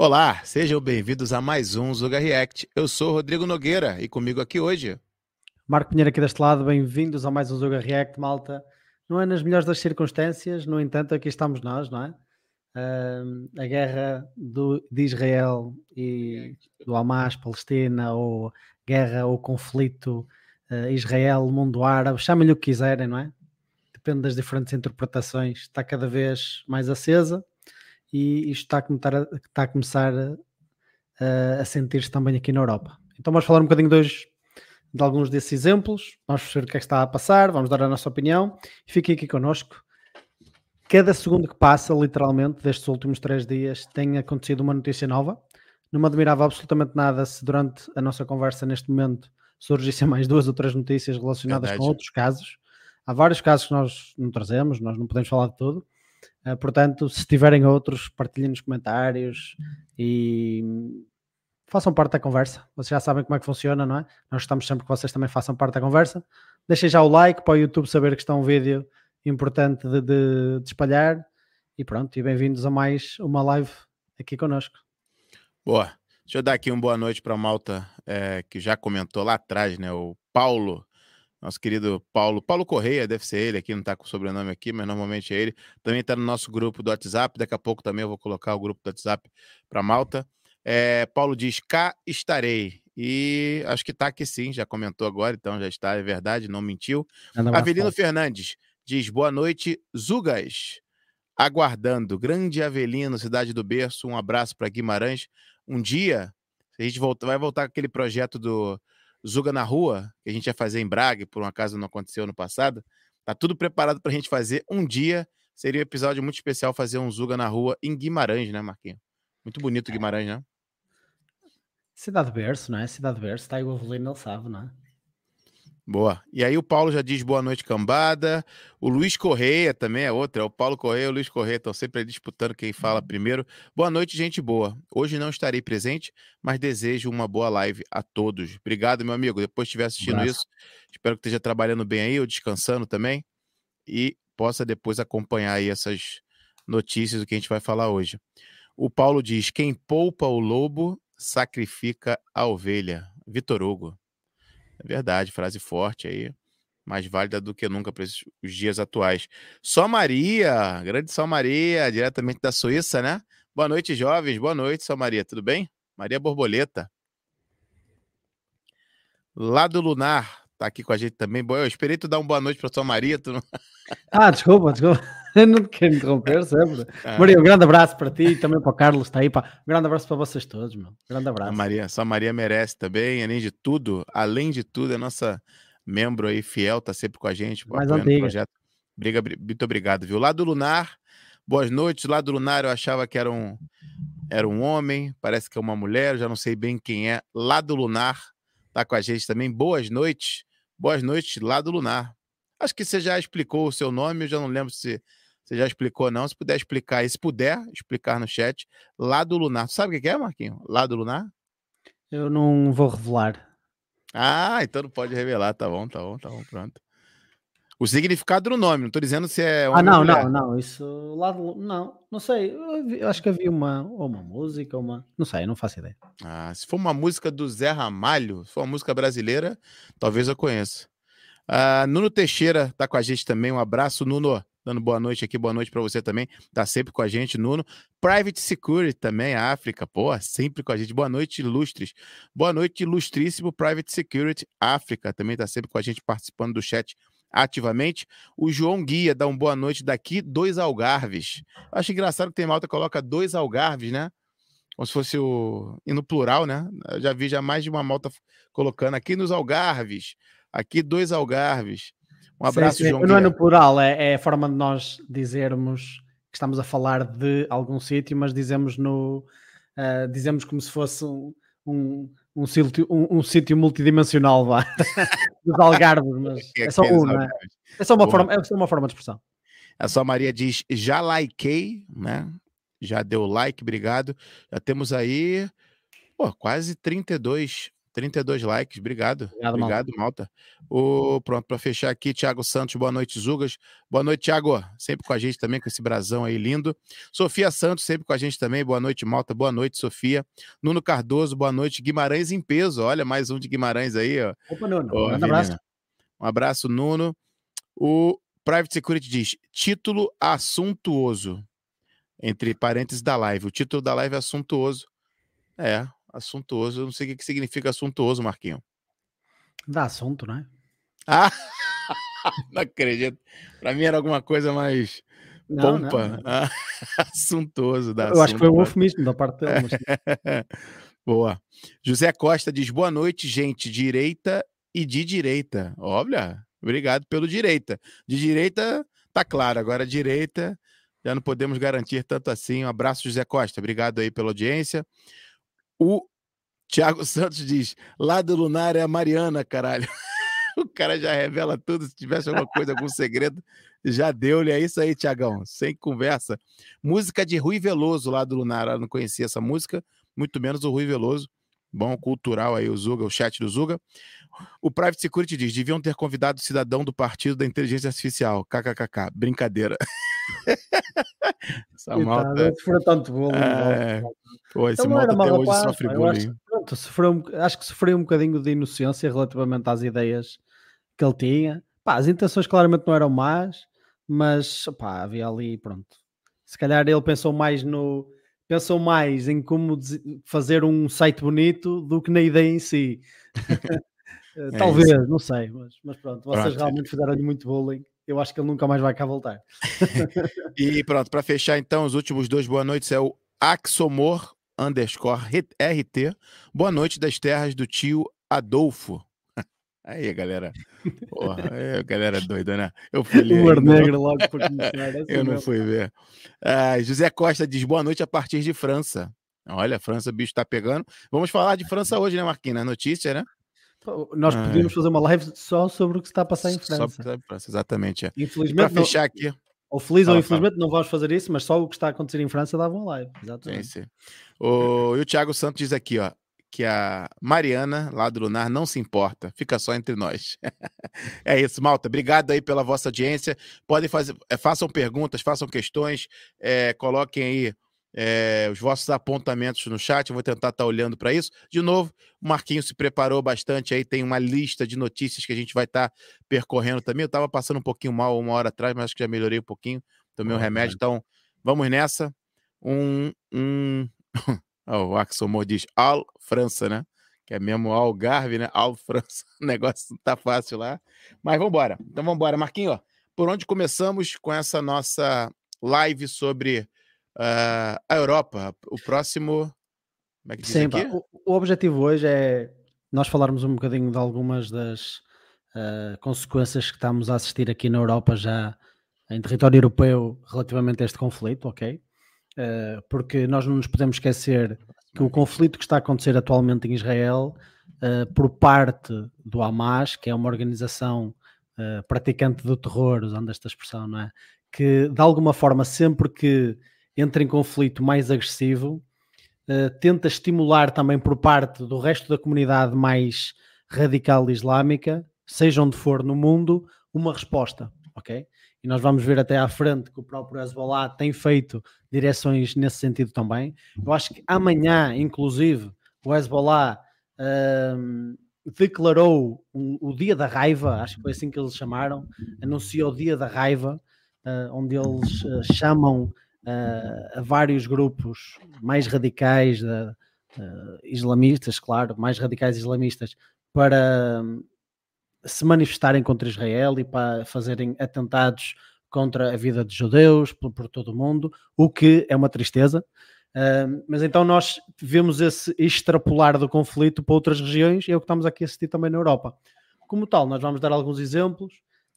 Olá, sejam bem-vindos a mais um Zuga React. Eu sou Rodrigo Nogueira e comigo aqui hoje. Marco Pinheiro aqui deste lado, bem-vindos a mais um Zuga React, malta. Não é nas melhores das circunstâncias, no entanto, aqui estamos nós, não é? Uh, a guerra do, de Israel e do Hamas, Palestina, ou guerra ou conflito uh, Israel, mundo árabe, chamem-lhe o que quiserem, não é? Depende das diferentes interpretações, está cada vez mais acesa e isto está a começar a, está a, começar a, a sentir-se também aqui na Europa. Então vamos falar um bocadinho de hoje de alguns desses exemplos, vamos ver o que é que está a passar, vamos dar a nossa opinião e fiquem aqui connosco. Cada segundo que passa, literalmente, destes últimos três dias, tem acontecido uma notícia nova. Não me admirava absolutamente nada se durante a nossa conversa neste momento surgissem mais duas ou três notícias relacionadas Verdade. com outros casos. Há vários casos que nós não trazemos, nós não podemos falar de tudo. Uh, portanto, se tiverem outros, partilhem nos comentários e façam parte da conversa. Vocês já sabem como é que funciona, não é? Nós estamos sempre que vocês também façam parte da conversa. Deixem já o like para o YouTube saber que está um vídeo importante de, de, de espalhar. E pronto, e bem-vindos a mais uma live aqui connosco. Boa. Deixa eu dar aqui uma boa noite para a Malta, é, que já comentou lá atrás, né? O Paulo, nosso querido Paulo. Paulo Correia, deve ser ele aqui, não está com o sobrenome aqui, mas normalmente é ele. Também está no nosso grupo do WhatsApp. Daqui a pouco também eu vou colocar o grupo do WhatsApp para Malta. É, Paulo diz: cá estarei. E acho que está aqui sim, já comentou agora, então já está, é verdade, não mentiu. Avelino Fernandes diz: boa noite, Zugas. Aguardando. Grande Avelino, cidade do berço. Um abraço para Guimarães. Um dia, a gente volta, vai voltar com aquele projeto do Zuga na Rua, que a gente ia fazer em Braga, por um acaso não aconteceu no passado. Tá tudo preparado para a gente fazer um dia. Seria um episódio muito especial fazer um Zuga na Rua em Guimarães, né, Marquinhos? Muito bonito Guimarães, né? Cidade Berço, não é? Cidade Berço, está aí o Avelino, ele sabe, não é? Boa. E aí o Paulo já diz boa noite, cambada. O Luiz Correia também é outro. É o Paulo Correia e o Luiz Correia estão sempre disputando quem fala primeiro. Boa noite, gente boa. Hoje não estarei presente, mas desejo uma boa live a todos. Obrigado, meu amigo. Depois estiver assistindo isso, espero que esteja trabalhando bem aí ou descansando também. E possa depois acompanhar aí essas notícias do que a gente vai falar hoje. O Paulo diz: quem poupa o lobo sacrifica a ovelha. Vitor Hugo. É verdade, frase forte aí, mais válida do que nunca para os dias atuais. Só Maria, grande Só Maria, diretamente da Suíça, né? Boa noite, jovens. Boa noite, Só Maria. Tudo bem? Maria Borboleta. Lado Lunar tá aqui com a gente também. Eu esperei tu dar uma boa noite para Só Maria. Tu não... Ah, desculpa, desculpa. Não quero interromper sempre. Ah. Maria, um grande abraço para ti e também para o Carlos, está aí. Pá. Um grande abraço para vocês todos, meu. Um grande abraço. A Maria, só a Maria merece também, além de tudo, além de tudo, é nossa membro aí fiel, tá sempre com a gente, Mais apoiando o projeto. Briga, muito obrigado, viu? Lado Lunar, boas noites. Lado Lunar, eu achava que era um, era um homem, parece que é uma mulher, já não sei bem quem é. Lado Lunar tá com a gente também. Boas noites. Boas noites, Lado Lunar. Acho que você já explicou o seu nome, eu já não lembro se você já explicou, não. Se puder explicar e se puder explicar no chat, lado lunar. Sabe o que é, Marquinho? Lado lunar? Eu não vou revelar. Ah, então não pode revelar. Tá bom, tá bom, tá bom, pronto. O significado do nome, não estou dizendo se é. Ah, não, não, não. Isso lado. Não, não sei. Eu acho que havia uma, uma música, uma. Não sei, não faço ideia. Ah, se for uma música do Zé Ramalho, se for uma música brasileira, talvez eu conheça. Ah, Nuno Teixeira tá com a gente também. Um abraço, Nuno dando boa noite aqui, boa noite para você também, tá sempre com a gente, Nuno. Private Security também, África, pô, sempre com a gente. Boa noite, ilustres. Boa noite, ilustríssimo Private Security África, também tá sempre com a gente participando do chat ativamente. O João Guia dá uma boa noite daqui, dois algarves. Acho engraçado que tem malta coloca dois algarves, né? Como se fosse o. E no plural, né? Eu já vi já mais de uma malta colocando aqui nos algarves. Aqui dois algarves. Um abraço, sim, sim. João. Não é no plural, é, é, a forma de nós dizermos que estamos a falar de algum sítio, mas dizemos no. Uh, dizemos como se fosse um, um, um, sítio, um, um sítio multidimensional vá, dos algarves, mas é, é só um, não é? É só, uma forma, é só uma forma de expressão. A sua Maria diz: já likei, né? Já deu like, obrigado. Já temos aí pô, quase 32 32 likes, obrigado. Obrigado, obrigado Malta. O, pronto, para fechar aqui, Thiago Santos, boa noite, Zugas. Boa noite, Thiago, sempre com a gente também, com esse brasão aí lindo. Sofia Santos, sempre com a gente também, boa noite, Malta, boa noite, Sofia. Nuno Cardoso, boa noite. Guimarães em peso, olha, mais um de Guimarães aí, ó. Opa, Nuno, um abraço. Um abraço, Nuno. O Private Security diz: título assuntuoso. Entre parênteses da live. O título da live é assuntuoso. É, assuntuoso. Eu não sei o que significa assuntuoso, Marquinho. Dá assunto, né? Ah, não acredito. Para mim era alguma coisa mais não, pompa. Não, não. Ah, assuntuoso. Dá Eu assunto, acho que foi um eufemismo da parte dele. Mas... Boa. José Costa diz: boa noite, gente. Direita e de direita. Olha, obrigado pelo direita. De direita tá claro, agora direita já não podemos garantir tanto assim. Um abraço, José Costa. Obrigado aí pela audiência. O Tiago Santos diz: lado lunar é a Mariana, caralho. o cara já revela tudo. Se tivesse alguma coisa, algum segredo, já deu-lhe. É isso aí, Tiagão. Sem conversa. Música de Rui Veloso lá do Lunar. Eu não conhecia essa música, muito menos o Rui Veloso. Bom, cultural aí, o Zuga, o chat do Zuga. O Private Security diz: deviam ter convidado o cidadão do Partido da Inteligência Artificial. KKKK. Brincadeira. Essa malta. Sofreu tanto bullying. É... Pô, esse malta até hoje paz, sofre bullying. Acho, pronto, sofreu, acho que sofreu um bocadinho de inocência relativamente às ideias que ele tinha. Pá, as intenções claramente não eram más, mas pá, havia ali, pronto. Se calhar ele pensou mais no. Pensou mais em como fazer um site bonito do que na ideia em si. É Talvez, não sei, mas, mas pronto, vocês pronto. realmente fizeram-lhe muito bullying eu acho que ele nunca mais vai cá voltar. e pronto, para fechar então, os últimos dois boa noites é o Axomor underscore RT. Boa noite das terras do tio Adolfo. Aí, galera. Porra, é, galera doida, né? Eu fui ler. Negro logo por começar. Eu não fui ver. Ah, José Costa diz boa noite a partir de França. Olha, França, o bicho tá pegando. Vamos falar de França hoje, né, Marquinhos? Notícia, né? Nós ah, podíamos fazer uma live só sobre o que está a passar em França. Só em França, exatamente. É. Infelizmente, para fechar aqui. Ou feliz fala, ou infelizmente não vamos fazer isso, mas só o que está a acontecer em França dava uma live. Exatamente. Sim, sim. O, e o Thiago Santos diz aqui, ó, que a Mariana, lá do Lunar, não se importa, fica só entre nós. é isso, Malta. Obrigado aí pela vossa audiência. Podem fazer, é, façam perguntas, façam questões, é, coloquem aí é, os vossos apontamentos no chat. Eu vou tentar estar tá olhando para isso. De novo, o Marquinhos se preparou bastante aí, tem uma lista de notícias que a gente vai estar tá percorrendo também. Eu estava passando um pouquinho mal uma hora atrás, mas acho que já melhorei um pouquinho. Tomei um remédio, então vamos nessa. Um. um... oh, o Axel diz Al França, né? Que é mesmo Algarve, né? Al França. O negócio não tá fácil lá. Mas vamos embora. Então vamos embora. Marquinho, ó, por onde começamos com essa nossa live sobre uh, a Europa? O próximo como é que diz Sim, aqui? O, o, objetivo hoje é nós falarmos um bocadinho de algumas das uh, consequências que estamos a assistir aqui na Europa já em território europeu relativamente a este conflito, ok? Uh, porque nós não nos podemos esquecer que o conflito que está a acontecer atualmente em Israel, por parte do Hamas, que é uma organização praticante do terror, usando esta expressão, não é? Que de alguma forma, sempre que entra em conflito mais agressivo, eh, tenta estimular também por parte do resto da comunidade mais radical islâmica, seja onde for no mundo, uma resposta, ok? E nós vamos ver até à frente que o próprio Hezbollah tem feito direções nesse sentido também. Eu acho que amanhã, inclusive, o Hezbollah ehm, declarou um, o Dia da Raiva, acho que foi assim que eles chamaram, anunciou o Dia da Raiva, uh, onde eles uh, chamam a vários grupos mais radicais, uh, islamistas, claro, mais radicais islamistas, para um, se manifestarem contra Israel e para fazerem atentados contra a vida de judeus por, por todo o mundo, o que é uma tristeza. Uh, mas então nós vemos esse extrapolar do conflito para outras regiões e é o que estamos aqui a assistir também na Europa. Como tal, nós vamos dar alguns exemplos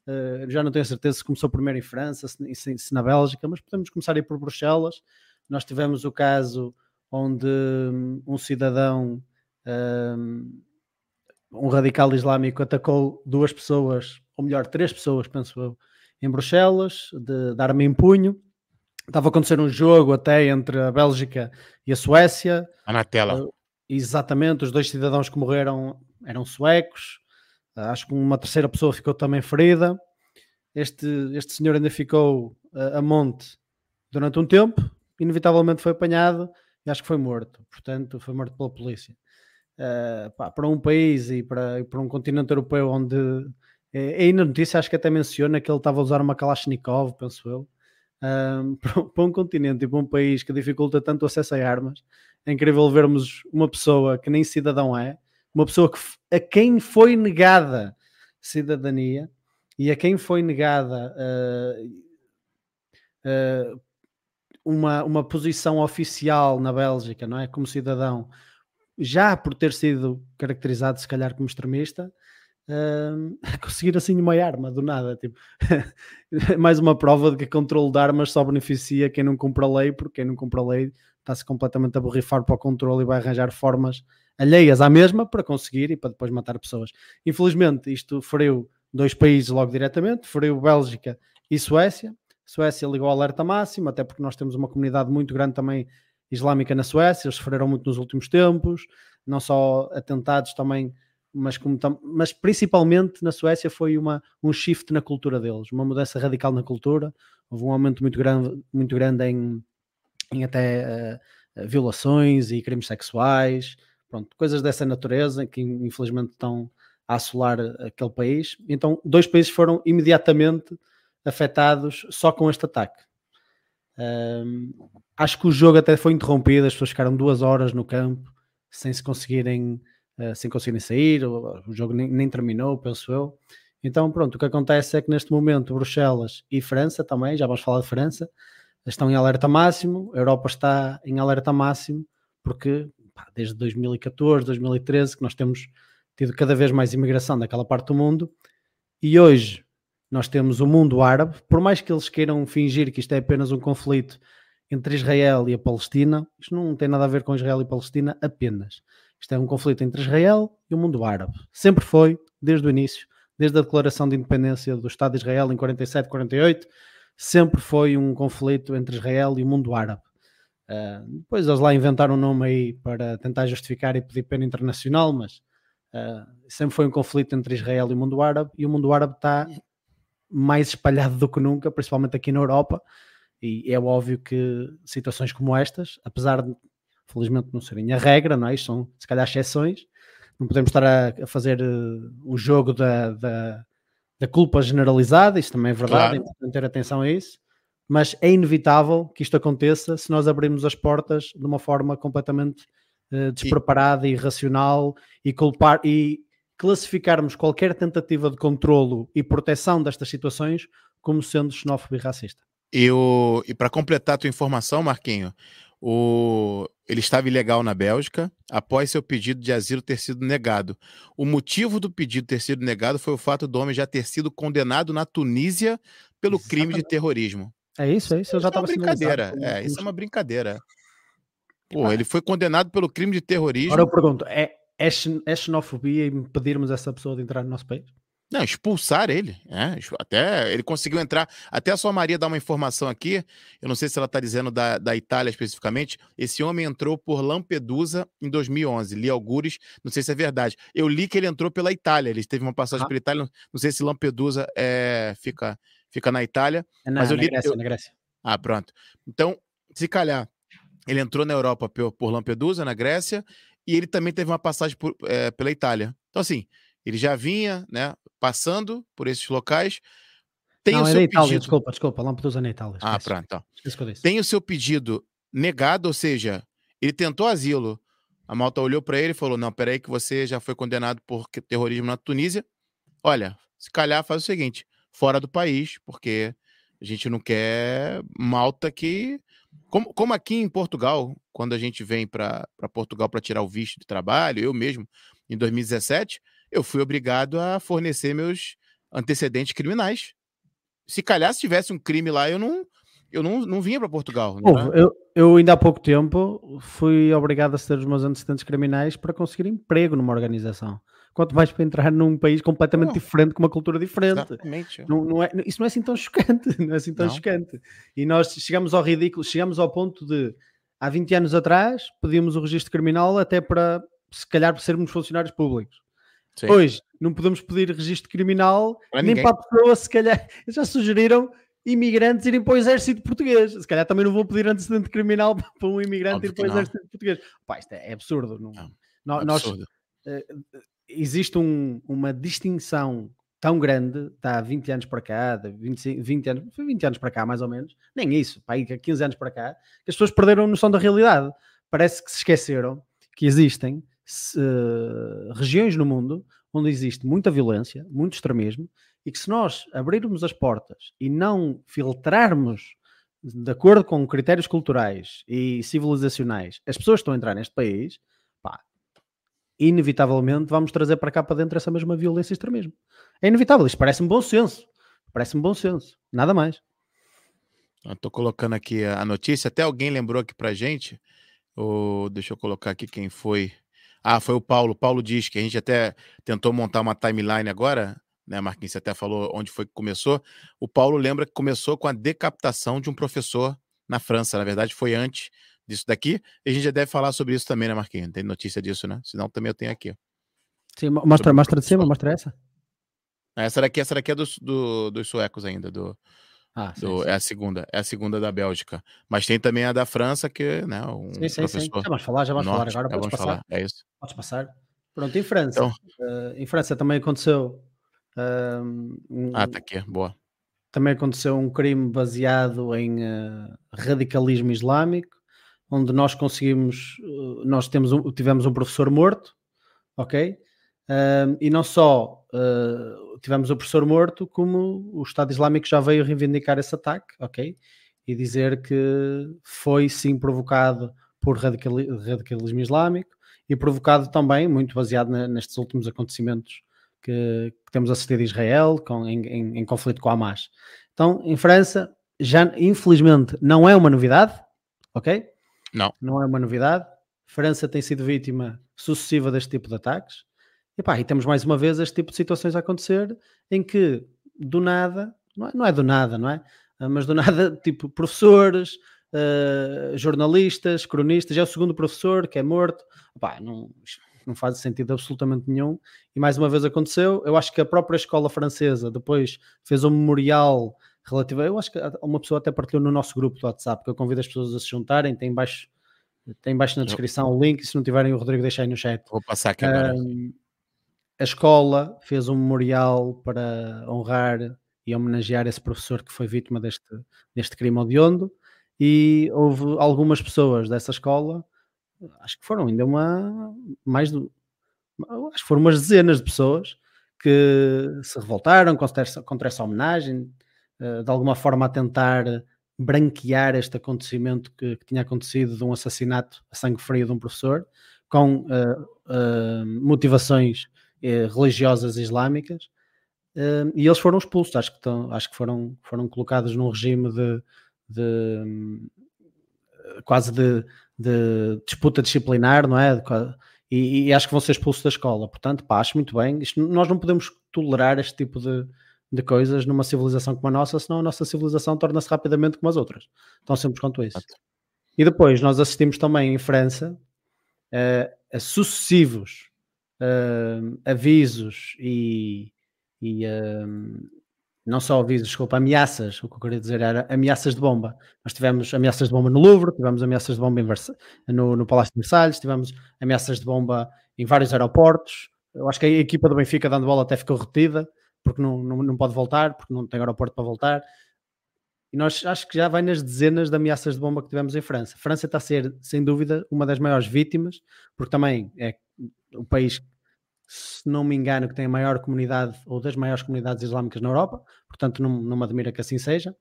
Uh, já não tenho certeza se começou primeiro em França, se, se, se, na Bélgica, mas podemos começar aí por Bruxelas. Nós tivemos o caso onde um, um cidadão, um, um, radical islâmico, atacou duas pessoas, ou melhor, três pessoas, penso eu, em Bruxelas, de, de arma em punho. Estava a acontecer um jogo até entre a Bélgica e a Suécia. Está na tela. Uh, exatamente, os dois cidadãos que morreram eram suecos, acho que uma terceira pessoa ficou também ferida. Este, este senhor ainda ficou uh, a monte durante um tempo, inevitavelmente foi apanhado e acho que foi morto. Portanto, foi morto pela polícia. Uh, pá, para um país e para, para um continente europeu onde é, aí na notícia acho que até menciona que ele estava a usar uma Kalashnikov, penso eu, um, para, um continente e para um país que dificulta tanto o acesso a armas. É incrível vermos uma pessoa que nem cidadão é, uma pessoa que, a quem foi negada cidadania e a quem foi negada uh, uh, uma, uma posição oficial na Bélgica, não é? Como cidadão, já por ter sido caracterizado, se calhar, como extremista, uh, conseguir assim uma arma do nada. Tipo, mais uma prova de que controle de armas só beneficia quem não cumpre a lei, porque quem não cumpre a lei está-se completamente a borrifar para o controle e vai arranjar formas alheias à mesma para conseguir e para depois matar pessoas. Infelizmente, isto feriu dois países logo diretamente, feriu Bélgica e Suécia. Suécia ligou ao alerta máximo, até porque nós temos uma comunidade muito grande também islâmica na Suécia, eles sofreram muito nos últimos tempos, não só atentados também, mas, como mas principalmente na Suécia foi uma, um shift na cultura deles, uma mudança radical na cultura, houve um aumento muito grande, muito grande em, em até uh, violações e crimes sexuais, pronto, coisas dessa natureza que infelizmente estão a assolar aquele país. Então, dois países foram imediatamente afetados só com este ataque. Um, acho que o jogo até foi interrompido, as pessoas ficaram duas horas no campo sem se conseguirem, uh, sem conseguirem sair, o, o jogo nem, nem, terminou, penso eu. Então, pronto, o que acontece é que neste momento Bruxelas e França também, já vamos falar de França, estão em alerta máximo, a Europa está em alerta máximo, porque desde 2014, 2013 que nós temos tido cada vez mais imigração daquela parte do mundo, e hoje nós temos o mundo árabe, por mais que eles queiram fingir que isto é apenas um conflito entre Israel e a Palestina, isto não tem nada a ver com Israel e Palestina apenas. Isto é um conflito entre Israel e o mundo árabe. Sempre foi, desde o início, desde a declaração de independência do Estado de Israel em 47, 48, sempre foi um conflito entre Israel e o mundo árabe. Uh, depois eles lá inventaram um nome aí para tentar justificar e pedir pena internacional, mas uh, sempre foi um conflito entre Israel e o mundo árabe, e o mundo árabe está mais espalhado do que nunca, principalmente aqui na Europa, e é óbvio que situações como estas, apesar de felizmente não serem a regra, não é? Isto são se calhar exceções, não podemos estar a, a fazer uh, o jogo da, da, da, culpa generalizada, isso também é verdade, claro. é importante ter atenção a isso, mas é inevitável que isto aconteça se nós abrirmos as portas de uma forma completamente uh, despreparada e irracional e culpar e classificarmos qualquer tentativa de controlo e proteção destas situações como sendo xenófobo e racista. E, e para completar a tua informação, Marquinho, o, ele estava ilegal na Bélgica após seu pedido de asilo ter sido negado. O motivo do pedido ter sido negado foi o fato do homem já ter sido condenado na Tunísia pelo Exatamente. crime de terrorismo. É isso, é isso. Eu já estava é brincadeira. É, isso é uma brincadeira. Pô, ele foi condenado pelo crime de terrorismo. Agora eu pergunto: é, é, é xenofobia impedirmos essa pessoa de entrar no nosso país? Não, expulsar ele. É, até ele conseguiu entrar. Até a sua Maria dá uma informação aqui. Eu não sei se ela está dizendo da, da Itália especificamente. Esse homem entrou por Lampedusa em 2011. Li algures, não sei se é verdade. Eu li que ele entrou pela Itália. Ele teve uma passagem ah. pela Itália. Não sei se Lampedusa é, fica, fica na Itália. É na, mas eu li, na Grécia, eu... na Grécia. Ah, pronto. Então, se calhar, ele entrou na Europa por, Lampedusa, na Grécia, e ele também teve uma passagem por, é, pela Itália. Então, assim, ele já vinha, né, passando por esses locais. Tem Não, o é seu é Itália, pedido... desculpa, desculpa, Lampedusa na Itália. Ah, pronto, então. Tem o seu pedido negado, ou seja, ele tentou asilo. A malta olhou para ele e falou: Não, peraí, que você já foi condenado por terrorismo na Tunísia. Olha, se calhar faz o seguinte: fora do país, porque a gente não quer malta que como, como aqui em Portugal, quando a gente vem para Portugal para tirar o visto de trabalho, eu mesmo, em 2017, eu fui obrigado a fornecer meus antecedentes criminais. Se calhar, se tivesse um crime lá, eu não, eu não, não vinha para Portugal. É? eu, eu ainda há pouco tempo fui obrigado a ceder os meus antecedentes criminais para conseguir emprego numa organização quanto mais para entrar num país completamente oh, diferente, com uma cultura diferente. Não, não é, isso não é assim tão chocante, não é assim tão não. chocante. E nós chegamos ao ridículo, chegamos ao ponto de há 20 anos atrás pedíamos o registro criminal até para, se calhar, para sermos funcionários públicos. Sim. Hoje, não podemos pedir registro criminal para nem para a pessoa, se calhar, já sugeriram imigrantes irem para o exército português. Se calhar também não vou pedir antecedente criminal para um imigrante Óbvio ir para o exército português. Pá, isto é, é absurdo. Não, não, nós, absurdo. Uh, existe um, uma distinção tão grande, está há 20 anos para cá, 25, 20 anos, 20 anos para cá mais ou menos, nem isso, há 15 anos para cá, que as pessoas perderam a noção da realidade. Parece que se esqueceram que existem uh, regiões no mundo onde existe muita violência, muito extremismo, e que se nós abrirmos as portas e não filtrarmos de acordo com critérios culturais e civilizacionais as pessoas que estão a entrar neste país, inevitavelmente vamos trazer para cá para dentro essa mesma violência e extremismo. É inevitável, isto parece-me bom senso. Parece-me bom senso, nada mais. Estou colocando aqui a notícia, até alguém lembrou aqui para gente, ou deixa eu colocar aqui quem foi. Ah, foi o Paulo. Paulo diz que a gente até tentou montar uma timeline agora, né, Marquinhos? Você até falou onde foi que começou. O Paulo lembra que começou com a decapitação de um professor na França. Na verdade, foi antes disso daqui. E a gente já deve falar sobre isso também, né, Marquinhos? Tem notícia disso, né? Senão também eu tenho aqui. Sim, mostra, mostra de cima, mostra essa. Essa daqui, essa daqui é dos, do, dos suecos ainda, do, ah, sim, do, sim. É a segunda, é a segunda da Bélgica. Mas tem também a da França, que né, um sim, sim, professor. Sim. Já vamos falar, já vamos norte, falar agora. Podes passar. Falar, é isso. Podes passar. Pronto, em França. Então, uh, em França também aconteceu. Uh, um, ah, tá aqui, boa. Também aconteceu um crime baseado em uh, radicalismo islâmico, onde nós conseguimos, nós temos um, tivemos um professor morto, ok? e não só tivemos o professor morto, como o Estado Islâmico já veio reivindicar esse ataque, ok? E dizer que foi sim provocado por radicalismo islâmico e provocado também, muito baseado nestes últimos acontecimentos que, que temos assistido a Israel com, em, em, em, conflito com a Hamas. Então, em França, já infelizmente não é uma novidade, ok? Não. Não é uma novidade. França tem sido vítima sucessiva deste tipo de ataques. E, pá, e temos mais uma vez este tipo de situações a acontecer em que do nada, não é, não é do nada, não é? Ah, mas do nada, tipo, professores, uh, jornalistas, cronistas, é o segundo professor que é morto. Pá, não, não faz sentido absolutamente nenhum. E mais uma vez aconteceu. Eu acho que a própria escola francesa depois fez um memorial relativo. Eu acho que uma pessoa até partilhou no nosso grupo do WhatsApp, que eu convido as pessoas a se juntarem. Tem embaixo, tem embaixo na descrição o link. Se não tiverem, o Rodrigo deixa aí no chat. Vou passar aqui agora. a escola fez um memorial para honrar e homenagear esse professor que foi vítima deste, deste crime odiondo. E houve algumas pessoas dessa escola acho que foram ainda uma mais do, acho que foram umas dezenas de pessoas que se revoltaram contra essa, contra essa homenagem, de alguma forma a tentar branquear este acontecimento que, que, tinha acontecido de um assassinato a sangue frio de um professor, com uh, uh, motivações uh, religiosas islâmicas, e eles foram expulsos, acho que, estão, acho que foram, foram colocados num regime de, de quase de de disputa disciplinar, não é? E, e, acho que vão ser expulsos da escola. Portanto, pá, acho muito bem. Isto, nós não podemos tolerar este tipo de, de coisas numa civilização como a nossa, senão a nossa civilização torna-se rapidamente como as outras. Tão simples quanto isso. E depois nós assistimos também em França uh, a sucessivos uh, avisos e, e uh, não só avisos, desculpa, ameaças, o que eu queria dizer era ameaças de bomba. Nós tivemos ameaças de bomba no Louvre, tivemos ameaças de bomba no, no Palácio de Versalhes, tivemos ameaças de bomba em vários aeroportos. Eu acho que a equipa do Benfica dando bola até ficou retida, porque não, não, não pode voltar, porque não tem aeroporto para voltar. E nós acho que já vai nas dezenas de ameaças de bomba que tivemos em França. França está a ser, sem dúvida, uma das maiores vítimas, porque também é o país se não me engano, que tem a maior comunidade ou das maiores comunidades islâmicas na Europa, portanto não, não me admira que assim seja.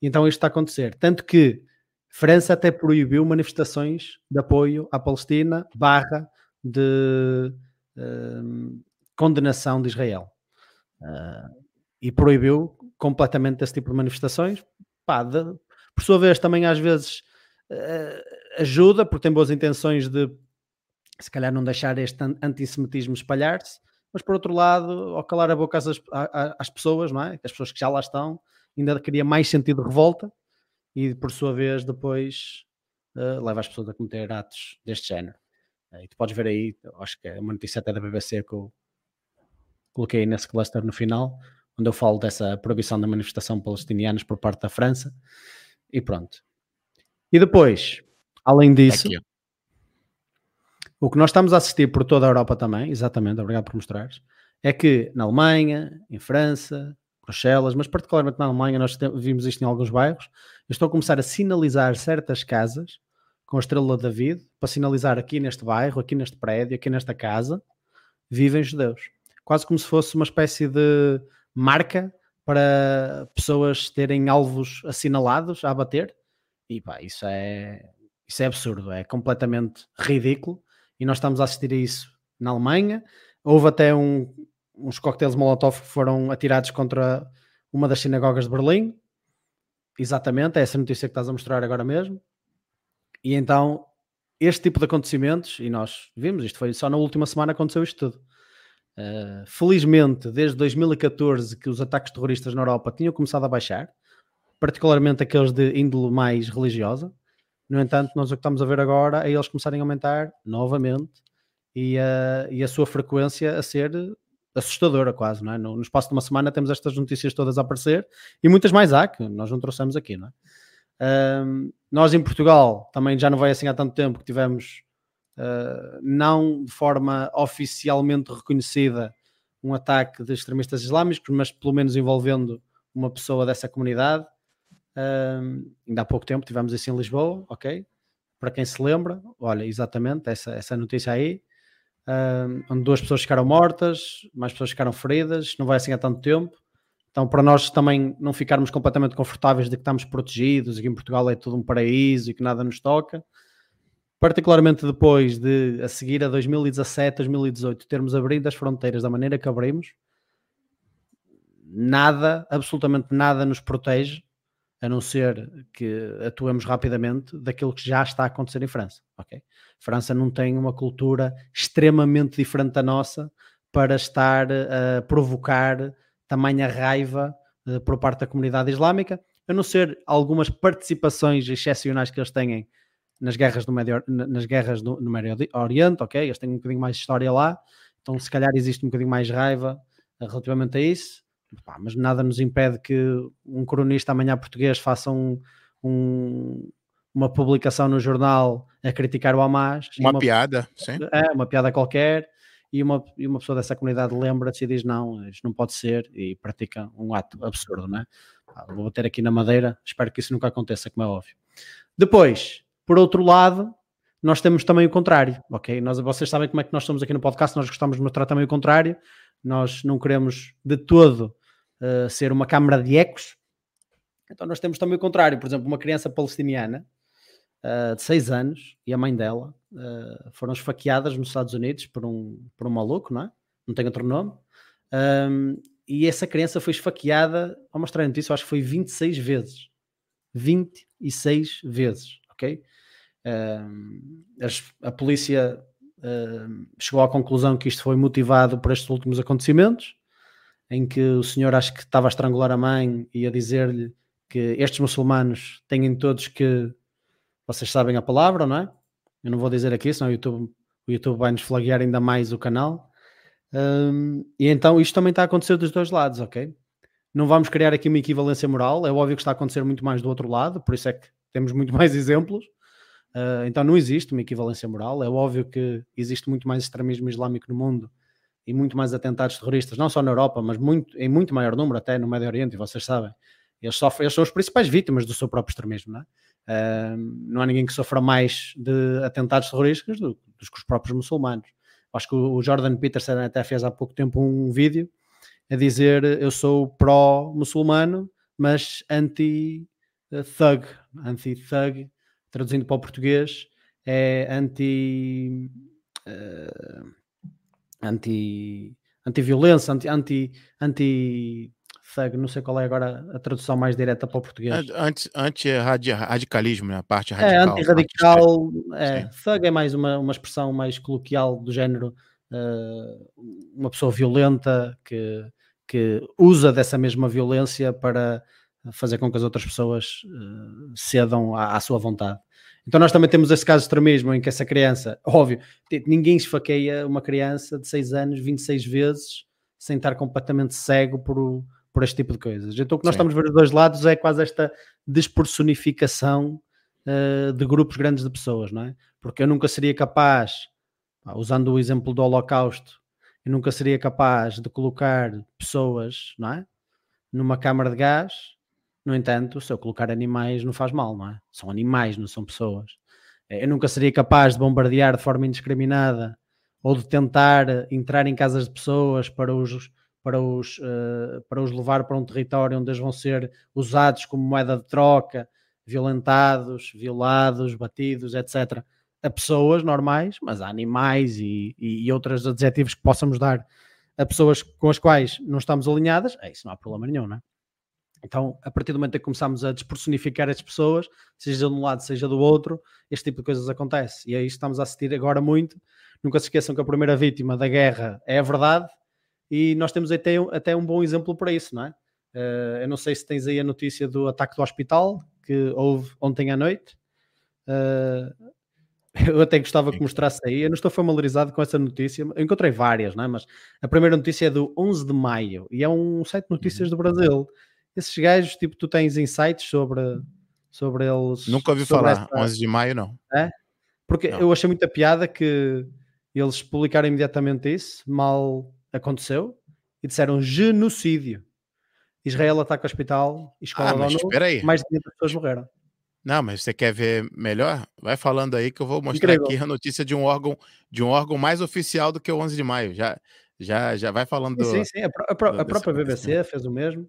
Então isto está a acontecer. Tanto que França até proibiu manifestações de apoio à Palestina barra de uh, condenação de Israel. Uh, e proibiu completamente esse tipo de manifestações. Pá, de, por sua vez, também às vezes uh, ajuda, porque tem boas intenções de se calhar não deixar este antissemitismo espalhar-se, mas por outro lado, ao calar a boca às, às pessoas, não é? As pessoas que já lá estão, ainda cria mais sentido de revolta e por sua vez depois uh, leva as pessoas a cometer atos deste género. Uh, e tu podes ver aí, acho que é uma notícia até da BBC que coloquei nesse cluster no final, onde eu falo dessa proibição da manifestação palestinianas por parte da França. E pronto. E depois, além disso, Aqui. o que nós estamos a assistir por toda a Europa também, exatamente, obrigado por mostrares, é que na Alemanha, em França, Bruxelas, mas particularmente na Alemanha, nós vimos isto em alguns bairros, estou a começar a sinalizar certas casas com a estrela de David, para sinalizar aqui neste bairro, aqui neste prédio, aqui nesta casa, vivem judeus. Quase como se fosse uma espécie de marca para pessoas terem alvos assinalados a bater. E pá, isso é, isso é absurdo, é completamente ridículo. E nós estamos a assistir a isso na Alemanha. Houve até um, uns coquetéis Molotov que foram atirados contra uma das sinagogas de Berlim. Exatamente, é essa notícia que estás a mostrar agora mesmo. E então, este tipo de acontecimentos, e nós vimos, isto foi só na última semana aconteceu isto tudo. Uh, felizmente, desde 2014 que os ataques terroristas na Europa tinham começado a baixar, particularmente aqueles de índole mais religiosa. No entanto, nós o que estamos a ver agora é eles começarem a aumentar novamente e a, e a sua frequência a ser assustadora quase, não é? No, no, espaço de uma semana temos estas notícias todas a aparecer e muitas mais há que nós não trouxemos aqui, não é? Um, nós em Portugal também já não vai assim há tanto tempo que tivemos não de forma oficialmente reconhecida um ataque de extremistas islâmicos, mas pelo menos envolvendo uma pessoa dessa comunidade. Um, ainda há pouco tempo tivemos isso em Lisboa, ok? Para quem se lembra, olha, exatamente, essa, essa notícia aí onde duas pessoas ficaram mortas, mais pessoas ficaram feridas, não vai assim há tanto tempo. Então, para nós também não ficarmos completamente confortáveis de que estamos protegidos e que em Portugal é tudo um paraíso e que nada nos toca, particularmente depois de, a seguir a 2017, 2018, termos abrido as fronteiras da maneira que abrimos, nada, absolutamente nada nos protege, a não ser que atuemos rapidamente daquilo que já está a acontecer em França? França não tem uma cultura extremamente diferente da nossa para estar a provocar tamanha raiva uh, por parte da comunidade islâmica, a não ser algumas participações excepcionais que eles têm nas guerras, do Médio, nas guerras do, no Médio Oriente, ok? Eles têm um bocadinho mais de história lá, então se calhar existe um bocadinho mais raiva uh, relativamente a isso, Pá, mas nada nos impede que um cronista amanhã português faça um, um, uma publicação no jornal a criticar o Hamas. Uma, uma piada, sim. É, uma piada qualquer, e uma, e uma pessoa dessa comunidade lembra-se e diz: Não, isto não pode ser, e pratica um ato absurdo, não é? Vou bater aqui na madeira, espero que isso nunca aconteça, como é óbvio. Depois, por outro lado, nós temos também o contrário, ok? Nós, vocês sabem como é que nós somos aqui no podcast, nós gostamos de mostrar também o contrário, nós não queremos de todo uh, ser uma câmara de ecos, então nós temos também o contrário, por exemplo, uma criança palestiniana uh, de 6 anos e a mãe dela uh, foram esfaqueadas nos Estados Unidos por um, por um maluco, não é? Não tem outro nome. Um, e essa criança foi esfaqueada, vou mostrar notícia, acho que foi 26 vezes. 26 vezes, ok? Um, a polícia chegou à conclusão que isto foi motivado por estes últimos acontecimentos, em que o senhor acho que estava a estrangular a mãe e a dizer-lhe que estes muçulmanos têm todos que vocês sabem a palavra, não é? Eu não vou dizer aqui, senão o YouTube, o YouTube vai nos flaguear ainda mais o canal. Um, e então isto também está a acontecer dos dois lados, ok? Não vamos criar aqui uma equivalência moral, é óbvio que está a acontecer muito mais do outro lado, por isso é que temos muito mais exemplos. Uh, então não existe uma equivalência moral, é óbvio que existe muito mais extremismo islâmico no mundo e muito mais atentados terroristas, não só na Europa, mas muito, em muito maior número até no Médio Oriente, e vocês sabem. Eles, sofrem, eles são os principais vítimas do seu próprio extremismo, não é? Uh, não há ninguém que sofra mais de atentados terroristas do, do que os próprios muçulmanos. Acho que o Jordan Peterson até fez há pouco tempo um vídeo a dizer eu sou pró-muçulmano, mas anti-thug, anti-thug, traduzindo para o português, é anti... Uh, anti anti-violência, anti, anti, anti thug, não sei qual é agora a tradução mais direta para o português. Anti, anti-radicalismo, né? a parte radical. É, anti-radical, é, thug é mais uma, uma expressão mais coloquial do género uh, uma pessoa violenta que, que usa dessa mesma violência para fazer com que as outras pessoas uh, cedam à, à, sua vontade. Então nós também temos esse caso de extremismo em que essa criança, óbvio, ninguém esfaqueia uma criança de 6 anos 26 vezes sem estar completamente cego por, por este tipo de coisas. Então o que nós Sim. estamos a ver dos dois lados é quase esta despersonificação uh, de grupos grandes de pessoas, não é? Porque eu nunca seria capaz, usando o exemplo do Holocausto, eu nunca seria capaz de colocar pessoas, não é? Numa câmara de gás no entanto, se eu colocar animais não faz mal, não é? São animais, não são pessoas. Eh, eu nunca seria capaz de bombardear de forma indiscriminada ou de tentar entrar em casas de pessoas para os, para os, uh, para os levar para um território onde eles vão ser usados como moeda de troca, violentados, violados, batidos, etc. A pessoas normais, mas a animais e, e outros adjetivos que possamos dar a pessoas com as quais não estamos alinhadas, é, isso não há problema nenhum, não é? Então, a partir do momento em que começamos a despersonificar as pessoas, seja de um lado, seja do outro, este tipo de coisas acontece. E é isso que estamos a assistir agora muito. Nunca se esqueçam que a primeira vítima da guerra é a verdade e nós temos até, até um bom exemplo para isso, não é? Uh, eu não sei se tens aí a notícia do ataque do hospital que houve ontem à noite. Uh, eu até gostava que mostrasse aí. Eu não estou familiarizado com essa notícia. Eu encontrei várias, não é? mas a primeira notícia é do 11 de maio e é um site de notícias uhum. do Brasil esses gajos, tipo, tu tens insights sobre, sobre eles. Nunca ouvi falar, essa... 11 de maio não. É? Porque não. eu achei muita piada que eles publicaram imediatamente isso, mal aconteceu, e disseram genocídio. Israel ataca o hospital, escola ah, mas ONU, mais de 500 pessoas morreram. Não, mas você quer ver melhor? Vai falando aí que eu vou mostrar Incrível. aqui a notícia de um órgão de um órgão mais oficial do que o 11 de maio. Já já já vai falando sim, do, sim, sim. A, a, a própria BBC fez o mesmo.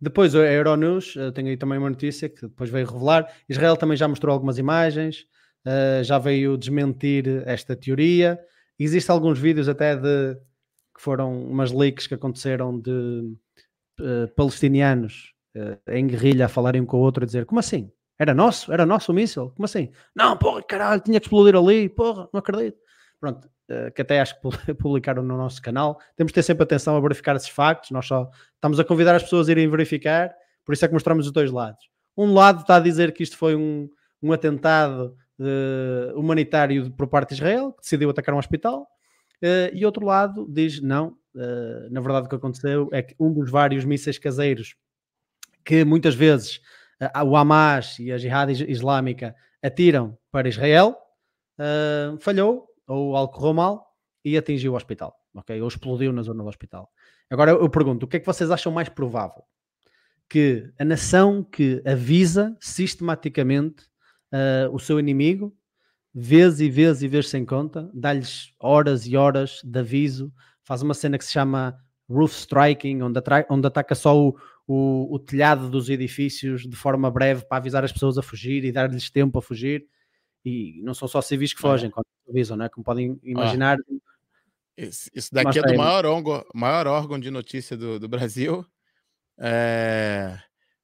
Depois a Euronews, eh, tenho aí também uma notícia que depois veio revelar. Israel também já mostrou algumas imagens, uh, já veio desmentir esta teoria. Existem alguns vídeos até de que foram umas leaks que aconteceram de uh, palestinianos em guerrilha a falarem um com o outro a dizer como assim? Era nosso? Era nosso o míssil? Como assim? Não, porra, caralho, tinha que explodir ali, porra, não acredito. Pronto, eh, que até acho que publicaram no nosso canal. Temos de ter sempre atenção a verificar esses factos. Nós só estamos a convidar as pessoas a irem verificar, por isso é que mostramos os dois lados. Um lado está a dizer que isto foi um, um atentado uh, humanitário por parte de Israel, que decidiu atacar um hospital, uh, e outro lado diz não. Na verdade, o que aconteceu é que um dos vários mísseis caseiros que muitas vezes o Hamas e a Jihad Islâmica atiram para Israel falhou ou algo correu mal e atingiu o hospital, ok? Ou explodiu na zona do hospital. Agora eu pergunto, o que é que vocês acham mais provável? Que a nação que avisa sistematicamente uh, o seu inimigo, vezes e vezes e vezes sem conta, dá-lhes horas e horas de aviso, faz uma cena que se chama roof striking, onde, onde ataca só o, o, o, telhado dos edifícios de forma breve para avisar as pessoas a fugir e dar-lhes tempo a fugir. E não são só civis que fogem, quando avisam, né? Como podem imaginar. Isso, isso daqui é do maior órgão, maior órgão de notícia do, do Brasil. É,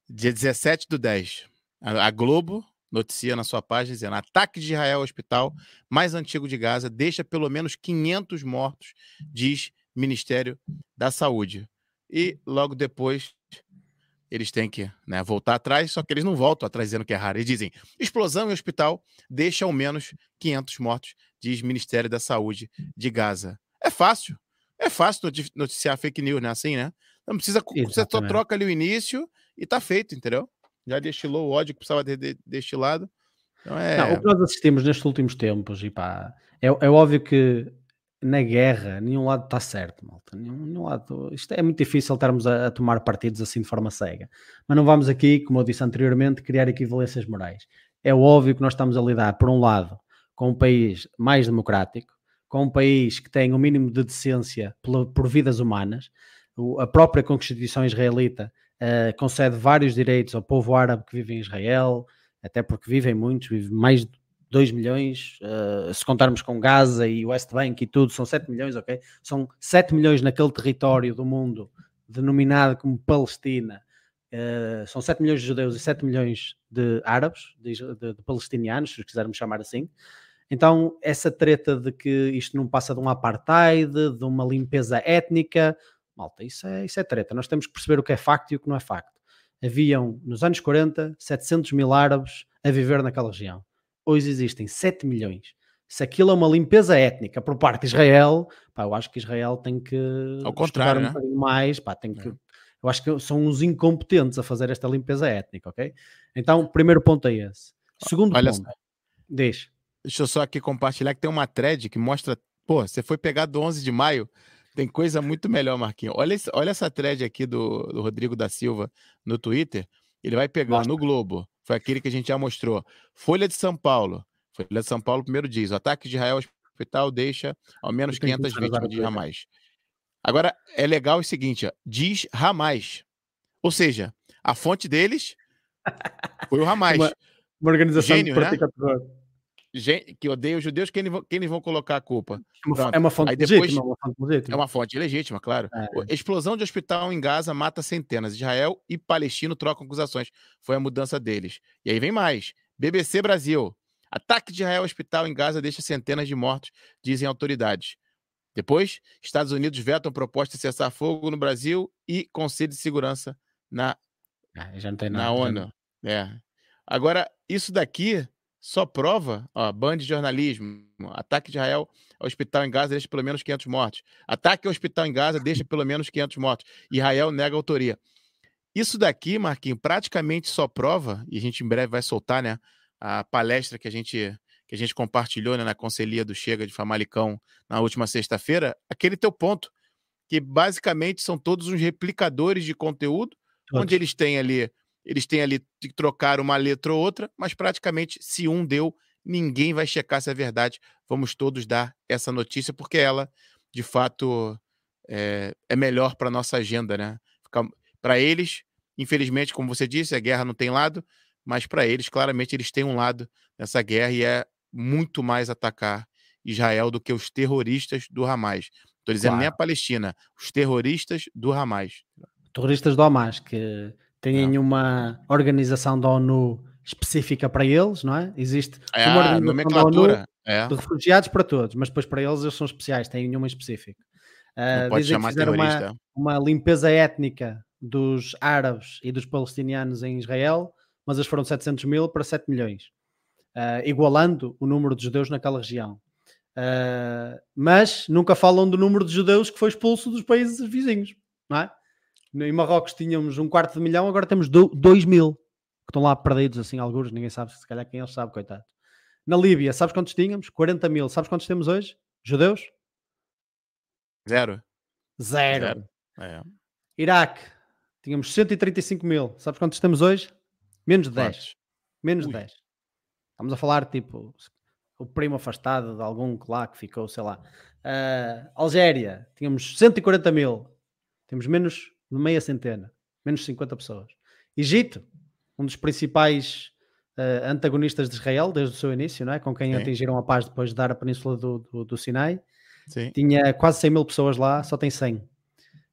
dia 17 do 10. A, a Globo noticia na sua página dizendo: ataque de Israel ao hospital mais antigo de Gaza deixa pelo menos 500 mortos, diz Ministério da Saúde. E logo depois eles têm que né, voltar atrás, só que eles não voltam atrás dizendo que é raro. Eles dizem: explosão em hospital deixa ao menos 500 mortos, diz Ministério da Saúde de Gaza. É fácil. É fácil noticiar fake news, né? Assim, né? Não precisa. Exatamente. Você só troca ali o início e tá feito, entendeu? Já destilou o ódio que precisava ter destilado. Então é... Não, o que nós assistimos nestes últimos tempos, e pá, é, é óbvio que na guerra, nenhum lado está certo, malta. Nenhum, nenhum, lado. Isto é muito difícil estarmos a, a, tomar partidos assim de forma cega. Mas não vamos aqui, como eu disse anteriormente, criar equivalências morais. É óbvio que nós estamos a lidar, por um lado, com um país mais democrático, com um país que tem o um mínimo de decência por, por vidas humanas. O, a própria Constituição israelita uh, concede vários direitos ao povo árabe que vive em Israel, até porque vivem muitos, vivem mais 2 milhões, uh, se contarmos com Gaza e West Bank e tudo, são 7 milhões, ok? São 7 milhões naquele território do mundo denominado como Palestina. Uh, são 7 milhões de judeus e 7 milhões de árabes, de, de, de, palestinianos, se quisermos chamar assim. Então, essa treta de que isto não passa de um apartheid, de uma limpeza étnica, malta, isso é, isso é treta. Nós temos que perceber o que é facto e o que não é facto. Haviam, nos anos 40, 700 mil árabes a viver naquela região hoje existem 7 milhões. Se aquilo é uma limpeza étnica por parte de Israel, pá, eu acho que Israel tem que Ao contrário, um né? bocadinho mais, pá, tem que, É. eu acho que são uns incompetentes a fazer esta limpeza étnica, ok? Então, primeiro ponto é esse. Segundo Olha ponto, diz. Deixa eu só aqui compartilhar que tem uma thread que mostra. Pô, você foi pegar do 11 de maio, tem coisa muito melhor, Marquinhos. Olha, esse- olha essa thread aqui do, do Rodrigo da Silva no Twitter. Ele vai pegar Mostra. no Globo, foi aquele que a gente já mostrou. Folha de São Paulo. Folha de São Paulo primeiro diz: o ataque de Israel ao hospital deixa ao menos Eu tenho que 500 começar a usar vítimas de. Hamas. Agora, é legal o seguinte: ó, diz Hamas. Ou seja, a fonte deles foi o Hamas. Uma, uma organização Gênio, né? Pratica terror. Gen- que odeia os judeus, quem quem eles vão colocar a culpa? É uma, Pronto. é uma fonte Aí depois- legítima, uma fonte legítima. É uma fonte legítima, claro. É. Explosão de hospital em Gaza mata centenas. Israel e palestino trocam acusações. Foi a mudança deles. E aí vem mais. BBC Brasil. Ataque de Israel ao hospital em Gaza deixa centenas de mortos, dizem autoridades. Depois, Estados Unidos vetam proposta de cessar fogo no Brasil e Conselho de Segurança na Ah, já não tem na nada. já ONU. É. Agora, isso daqui só prova, ó, Band de jornalismo, ataque de Israel ao hospital em Gaza deixa pelo menos 500 mortos. Ataque ao hospital em Gaza deixa pelo menos 500 mortos. Israel nega a autoria. Isso daqui, Marquinhos, praticamente só prova, e a gente em breve vai soltar, né, a palestra que a gente que a gente compartilhou né, na Conselhia do Chega de Famalicão na última sexta-feira, aquele teu ponto, que basicamente são todos uns replicadores de conteúdo onde eles têm ali, eles têm ali que trocar uma letra ou outra, mas praticamente se um deu, ninguém vai checar se é verdade. Vamos todos dar essa notícia porque ela, de fato, é, é melhor para nossa agenda, né? Para eles, infelizmente, como você disse, a guerra não tem lado, mas para eles, claramente, eles têm um lado nessa guerra e é muito mais atacar Israel do que os terroristas do Hamas. Estou dizendo nem a Claro. Palestina, os terroristas do Hamas. terroristas do Hamas, que têm É. uma organização da ONU específica para eles, não é? Existe É uma organização da nomenclatura. É. ONU de refugiados para todos, mas depois para eles eles são especiais, têm nenhuma específica. Não pode que chamar terrorista. uma, uma limpeza étnica dos árabes e dos palestinianos em Israel, mas eles foram de 700 mil para 7 milhões, ah, igualando o número de judeus naquela região. Ah, mas nunca falam do número de judeus que foi expulso dos países vizinhos, não é? Em Marrocos tínhamos um quarto de milhão, agora temos 2 mil que estão lá perdidos, assim, alguns, ninguém sabe, se calhar quem eles sabe, coitado. Na Líbia, sabes quantos tínhamos? 40 mil. Sabes quantos temos hoje? Judeus? Zero. Zero. Zero. É. Iraque, tínhamos 135 mil. Sabes quantos temos hoje? Menos de 10. Quantos? Menos de Ui. 10. Estamos a falar, tipo, o primo afastado de algum que lá que ficou, sei lá. Ah, Algéria, tínhamos 140 mil. Temos menos de meia centena. Menos de 50 pessoas. Egito, um dos principais ah, antagonistas de Israel desde o seu início, não é? Com quem Sim. atingiram a paz depois de dar a península do, do, do Sinai. Sim. Tinha quase 100 mil pessoas lá, só tem 100.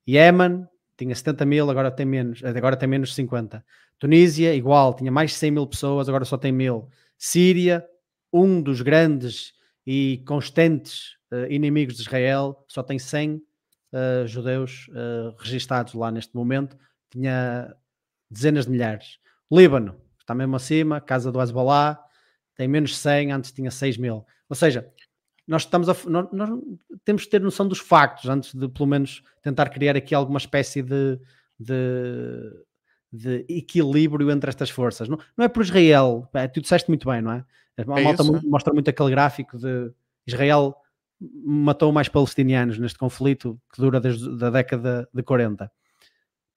Yemen tinha 70 mil, agora tem menos, agora tem menos 50. Tunísia, igual, tinha mais de 100 mil pessoas, agora só tem mil. Síria, um dos grandes e constantes eh, inimigos de Israel, só tem 100 eh, judeus eh, registados lá neste momento, tinha dezenas de milhares. Líbano, está mesmo acima, casa do Hezbollah, tem menos 100, antes tinha 6 mil. Ou seja, nós estamos a, nós, nós temos que ter noção dos factos antes de pelo menos tentar criar aqui alguma espécie de, de, de equilíbrio entre estas forças. Não, não é por Israel, pá, tu disseste muito bem, não é? A É malta isso, mostra muito aquele gráfico de Israel matou mais palestinianos neste conflito que dura desde a década de 40.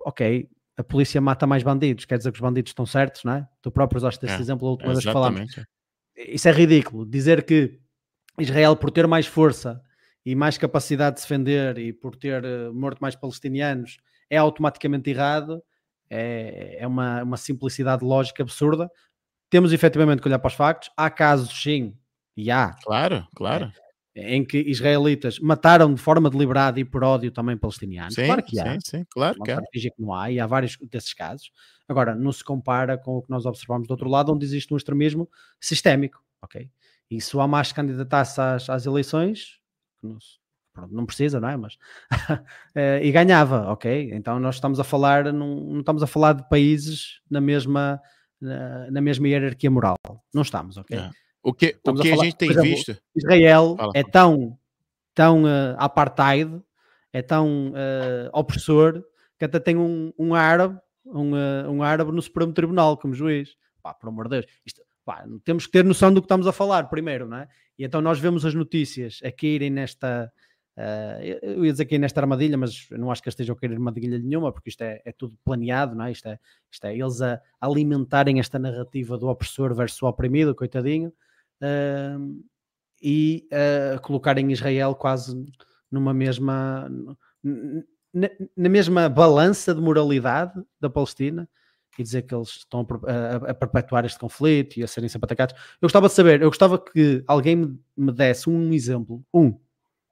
Ok, a polícia mata mais bandidos, quer dizer que os bandidos estão certos, não é? Tu próprio usaste esse É, exemplo a última vez que falámos Exatamente. isso é ridículo. Dizer que Israel, por ter mais força e mais capacidade de se defender e por ter eh, morto mais palestinianos, é automaticamente errado, é, é uma, uma simplicidade lógica absurda. Temos efetivamente que olhar para os factos. Há casos, sim, e há, Claro, claro. Em que israelitas mataram de forma deliberada e por ódio também palestinianos. Sim, claro que há. sim, sim, claro Não que fingir que não há, e há vários desses casos. Agora, não se compara com o que nós observamos do outro lado, onde existe um extremismo sistémico, ok? E se o Hamas se candidatasse às, às eleições, pronto, não precisa, não é? Mas, eh, e ganhava, ok? Então nós estamos a falar, não, não estamos a falar de países na mesma, na, na mesma hierarquia moral. Não estamos, ok? É. O que, o que a, falar, a, gente tem exemplo, visto. Israel Fala. é tão, tão uh, apartheid, é tão uh, opressor, que até tem um, um árabe, um, uh, um árabe no Supremo Tribunal como juiz. Pá, por amor de Deus. Isto, pá, temos que ter noção do que estamos a falar primeiro, não é? E então nós vemos as notícias a caírem nesta. Uh, eu ia dizer que nesta armadilha, mas eu não acho que estejam a cair armadilha nenhuma, porque isto é, é tudo planeado, não é? Isto é, isto é eles a alimentarem esta narrativa do opressor versus o oprimido, coitadinho, uh, e uh, colocarem Israel quase numa mesma. Na, mesma balança de moralidade da Palestina e dizer que eles estão a, a, perpetuar este conflito e a serem sempre atacados. Eu gostava de saber, eu gostava que alguém me, me desse um exemplo, um,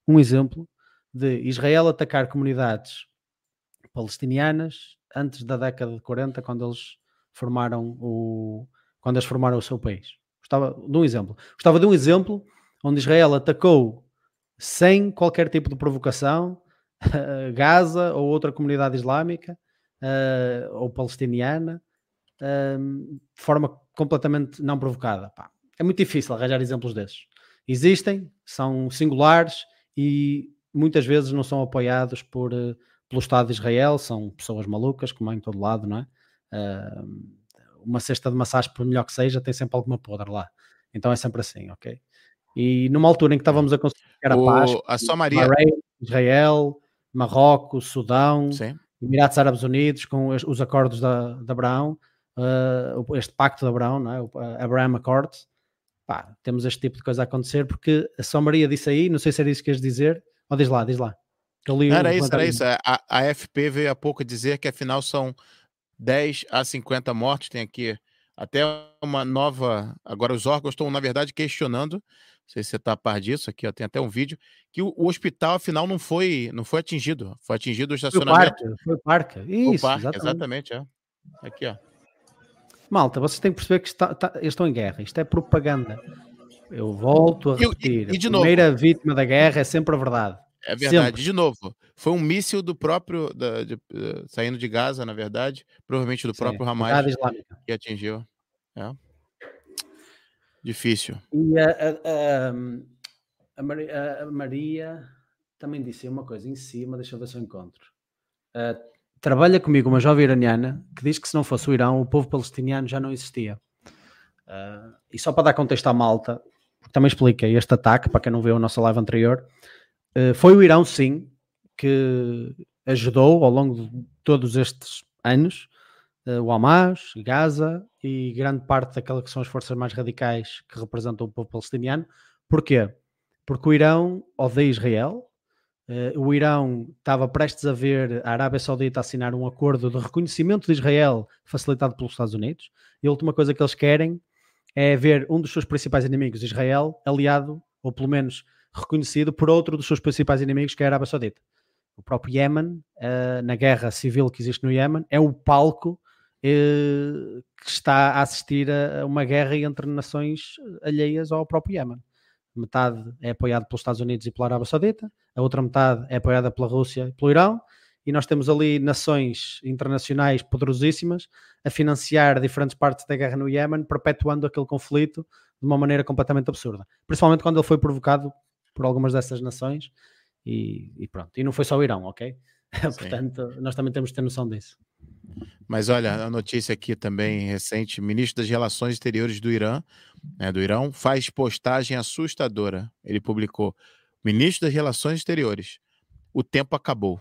um exemplo de Israel atacar comunidades palestinianas antes da década de 40, quando eles formaram o quando eles formaram o seu país. Gostava de um exemplo. Gostava de um exemplo onde Israel atacou sem qualquer tipo de provocação Gaza ou outra comunidade islâmica uh, ou palestiniana uh, de forma completamente não provocada. Pá, é muito difícil arranjar exemplos desses. Existem, são singulares e muitas vezes não são apoiados por, uh, pelo Estado de Israel, são pessoas malucas, como em todo lado, não é? Uma cesta de massagem, por melhor que seja, tem sempre alguma podre lá. Então é sempre assim, ok? E numa altura em que estávamos a conseguir a paz, a só Maria... Israel, Marrocos, Sudão, Sim. Emirados Árabes Unidos, com os, os acordos da, de Abraão, uh, este pacto de Abraão, não é? o Abraham Accord, pá, temos este tipo de coisa a acontecer, porque a São Maria disse aí, não sei se era isso que queres dizer, ou diz lá, diz lá. não, era isso, era isso. A, a FP veio há pouco dizer que afinal são 10 a 50 mortes, tem aqui até uma nova. Agora, os órgãos estão, na verdade, questionando não sei se você está a par disso, aqui ó, tem até um vídeo, que o, o, hospital, afinal, não foi, não foi atingido. Foi atingido o estacionamento. Foi o parque, foi o parque. Isso, o parque, exatamente. exatamente é. Aqui, ó. Malta, vocês têm que perceber que está, está, eles estão em guerra. Isto é propaganda. Eu volto a repetir. E, e, a primeira novo, vítima da guerra é sempre a verdade. É verdade. Sempre. De novo, foi um míssil do próprio, da, de, uh, saindo de Gaza, na verdade, provavelmente do Sim, próprio Hamas, que atingiu. É. Difícil. E a, a, a, Maria, a, Maria, também disse uma coisa em cima, deixa eu ver se eu encontro. Uh, trabalha comigo uma jovem iraniana que diz que se não fosse o Irão, o povo palestiniano já não existia. Uh, e só para dar contexto à malta, também expliquei este ataque, para quem não viu a nossa live anterior, foi o Irão, sim, que ajudou ao longo de todos estes anos uh, o Hamas, Gaza e grande parte daquela que são as forças mais radicais que representam o povo palestiniano. Porquê? Porque o Irão odeia Israel. Uh, o Irão estava prestes a ver a Arábia Saudita assinar um acordo de reconhecimento de Israel facilitado pelos Estados Unidos. E a última coisa que eles querem é ver um dos seus principais inimigos, Israel, aliado, ou pelo menos reconhecido por outro dos seus principais inimigos, que é a Arábia Saudita. O próprio Iémen, uh, na guerra civil que existe no Iémen, é o palco eh, que está a assistir a uma guerra entre nações alheias ao próprio Iémen. Metade é apoiada pelos Estados Unidos e pela Arábia Saudita, a outra metade é apoiada pela Rússia e pelo Irão, e nós temos ali nações internacionais poderosíssimas a financiar diferentes partes da guerra no Iémen, perpetuando aquele conflito de uma maneira completamente absurda. Principalmente quando ele foi provocado por algumas dessas nações, e, e pronto. E não foi só o Irão, ok? Portanto, nós também temos que ter noção disso. Mas olha, a notícia aqui também recente: ministro das Relações Exteriores do Irã, né, do Irão, faz postagem assustadora. Ele publicou: ministro das Relações Exteriores, o tempo acabou.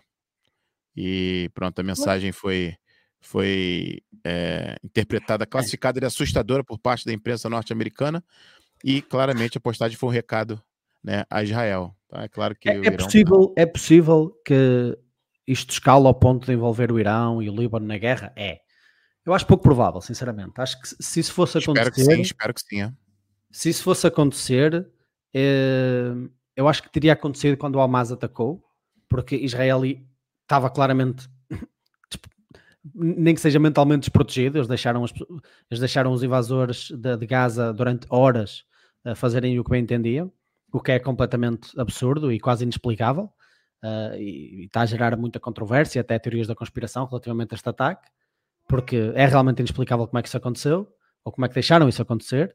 E pronto, a mensagem foi foi é, interpretada, classificada de assustadora por parte da imprensa norte-americana e claramente a postagem foi um recado né, a Israel. Tá? É claro que é, é possível, é possível que isto escala ao ponto de envolver o Irão e o Líbano na guerra? É. Eu acho pouco provável, sinceramente. Acho que se isso fosse acontecer. Espero que sim, espero que sim. É. Se isso fosse acontecer, eh, eu acho que teria acontecido quando o Hamas atacou, porque Israel estava claramente. nem que seja mentalmente desprotegido, eles deixaram os, eles deixaram os invasores de, de Gaza durante horas a fazerem o que bem entendiam, o que é completamente absurdo e quase inexplicável uh, e, está a gerar muita controvérsia, até teorias da conspiração relativamente a este ataque, porque é realmente inexplicável como é que isso aconteceu, ou como é que deixaram isso acontecer.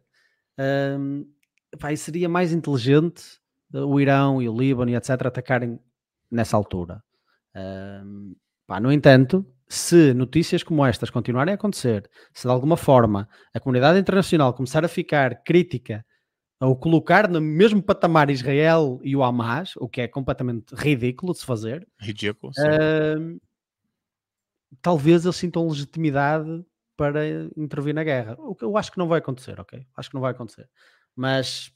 Pá, seria mais inteligente o Irão e o Líbano e etc. atacarem nessa altura. Pá, no entanto, se notícias como estas continuarem a acontecer, se de alguma forma a comunidade internacional começar a ficar crítica ou colocar no mesmo patamar Israel e o Hamas, o que é completamente ridículo de se fazer, ridículo, uh, talvez eles sintam legitimidade para intervir na guerra. O que eu acho que não vai acontecer, ok? Acho que não vai acontecer. Mas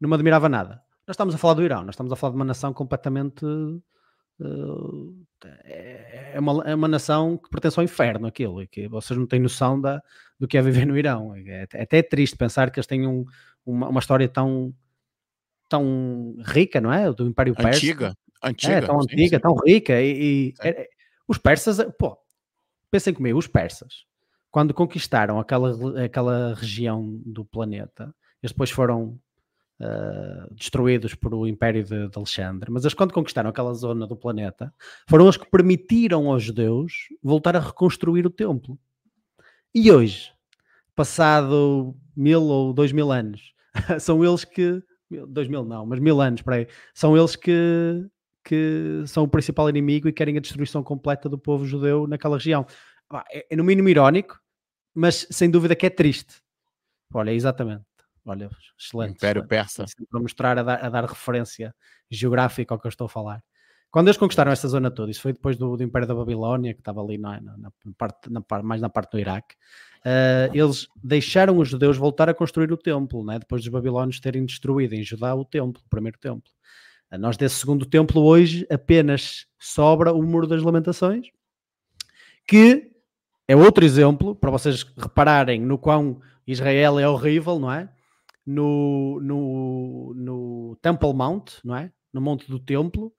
não me admirava nada. Nós estamos a falar do Irão, nós estamos a falar de uma nação completamente Uh, é, uma, é uma nação que pertence ao inferno, aquilo, e que vocês não têm noção da, do que é viver no Irão. É, é até triste pensar que eles têm um, uma, uma, história tão, tão rica, não é? Do Império Persa. Antiga, antiga. É, tão sim, antiga, sim. tão rica. E, e é, os persas, pô, pensem comigo, os persas, quando conquistaram aquela, aquela região do planeta, eles depois foram Uh, destruídos por o Império de, de, Alexandre, mas eles, quando conquistaram aquela zona do planeta, foram os que permitiram aos judeus voltar a reconstruir o templo. E hoje, passado mil ou dois mil anos, são eles que. Dois mil não, mas mil anos, para aí, são eles que, que são o principal inimigo e querem a destruição completa do povo judeu naquela região. É, é no mínimo irónico, mas sem dúvida que é triste. Olha, exatamente. Olha, excelente. Império excelente. Persa. Para mostrar, a dar, a dar, referência geográfica ao que eu estou a falar. Quando eles conquistaram esta zona toda, isso foi depois do, do Império da Babilónia, que estava ali na, na, na parte, na, mais na parte do Iraque, uh, eles deixaram os judeus voltar a construir o templo, né? depois dos babilónios terem destruído em Judá o templo, o primeiro templo. Uh, nós desse segundo templo hoje apenas sobra o Muro das Lamentações, que é outro exemplo, para vocês repararem no quão Israel é horrível, não é? no, no, no Temple Mount, não é? No Monte do Templo,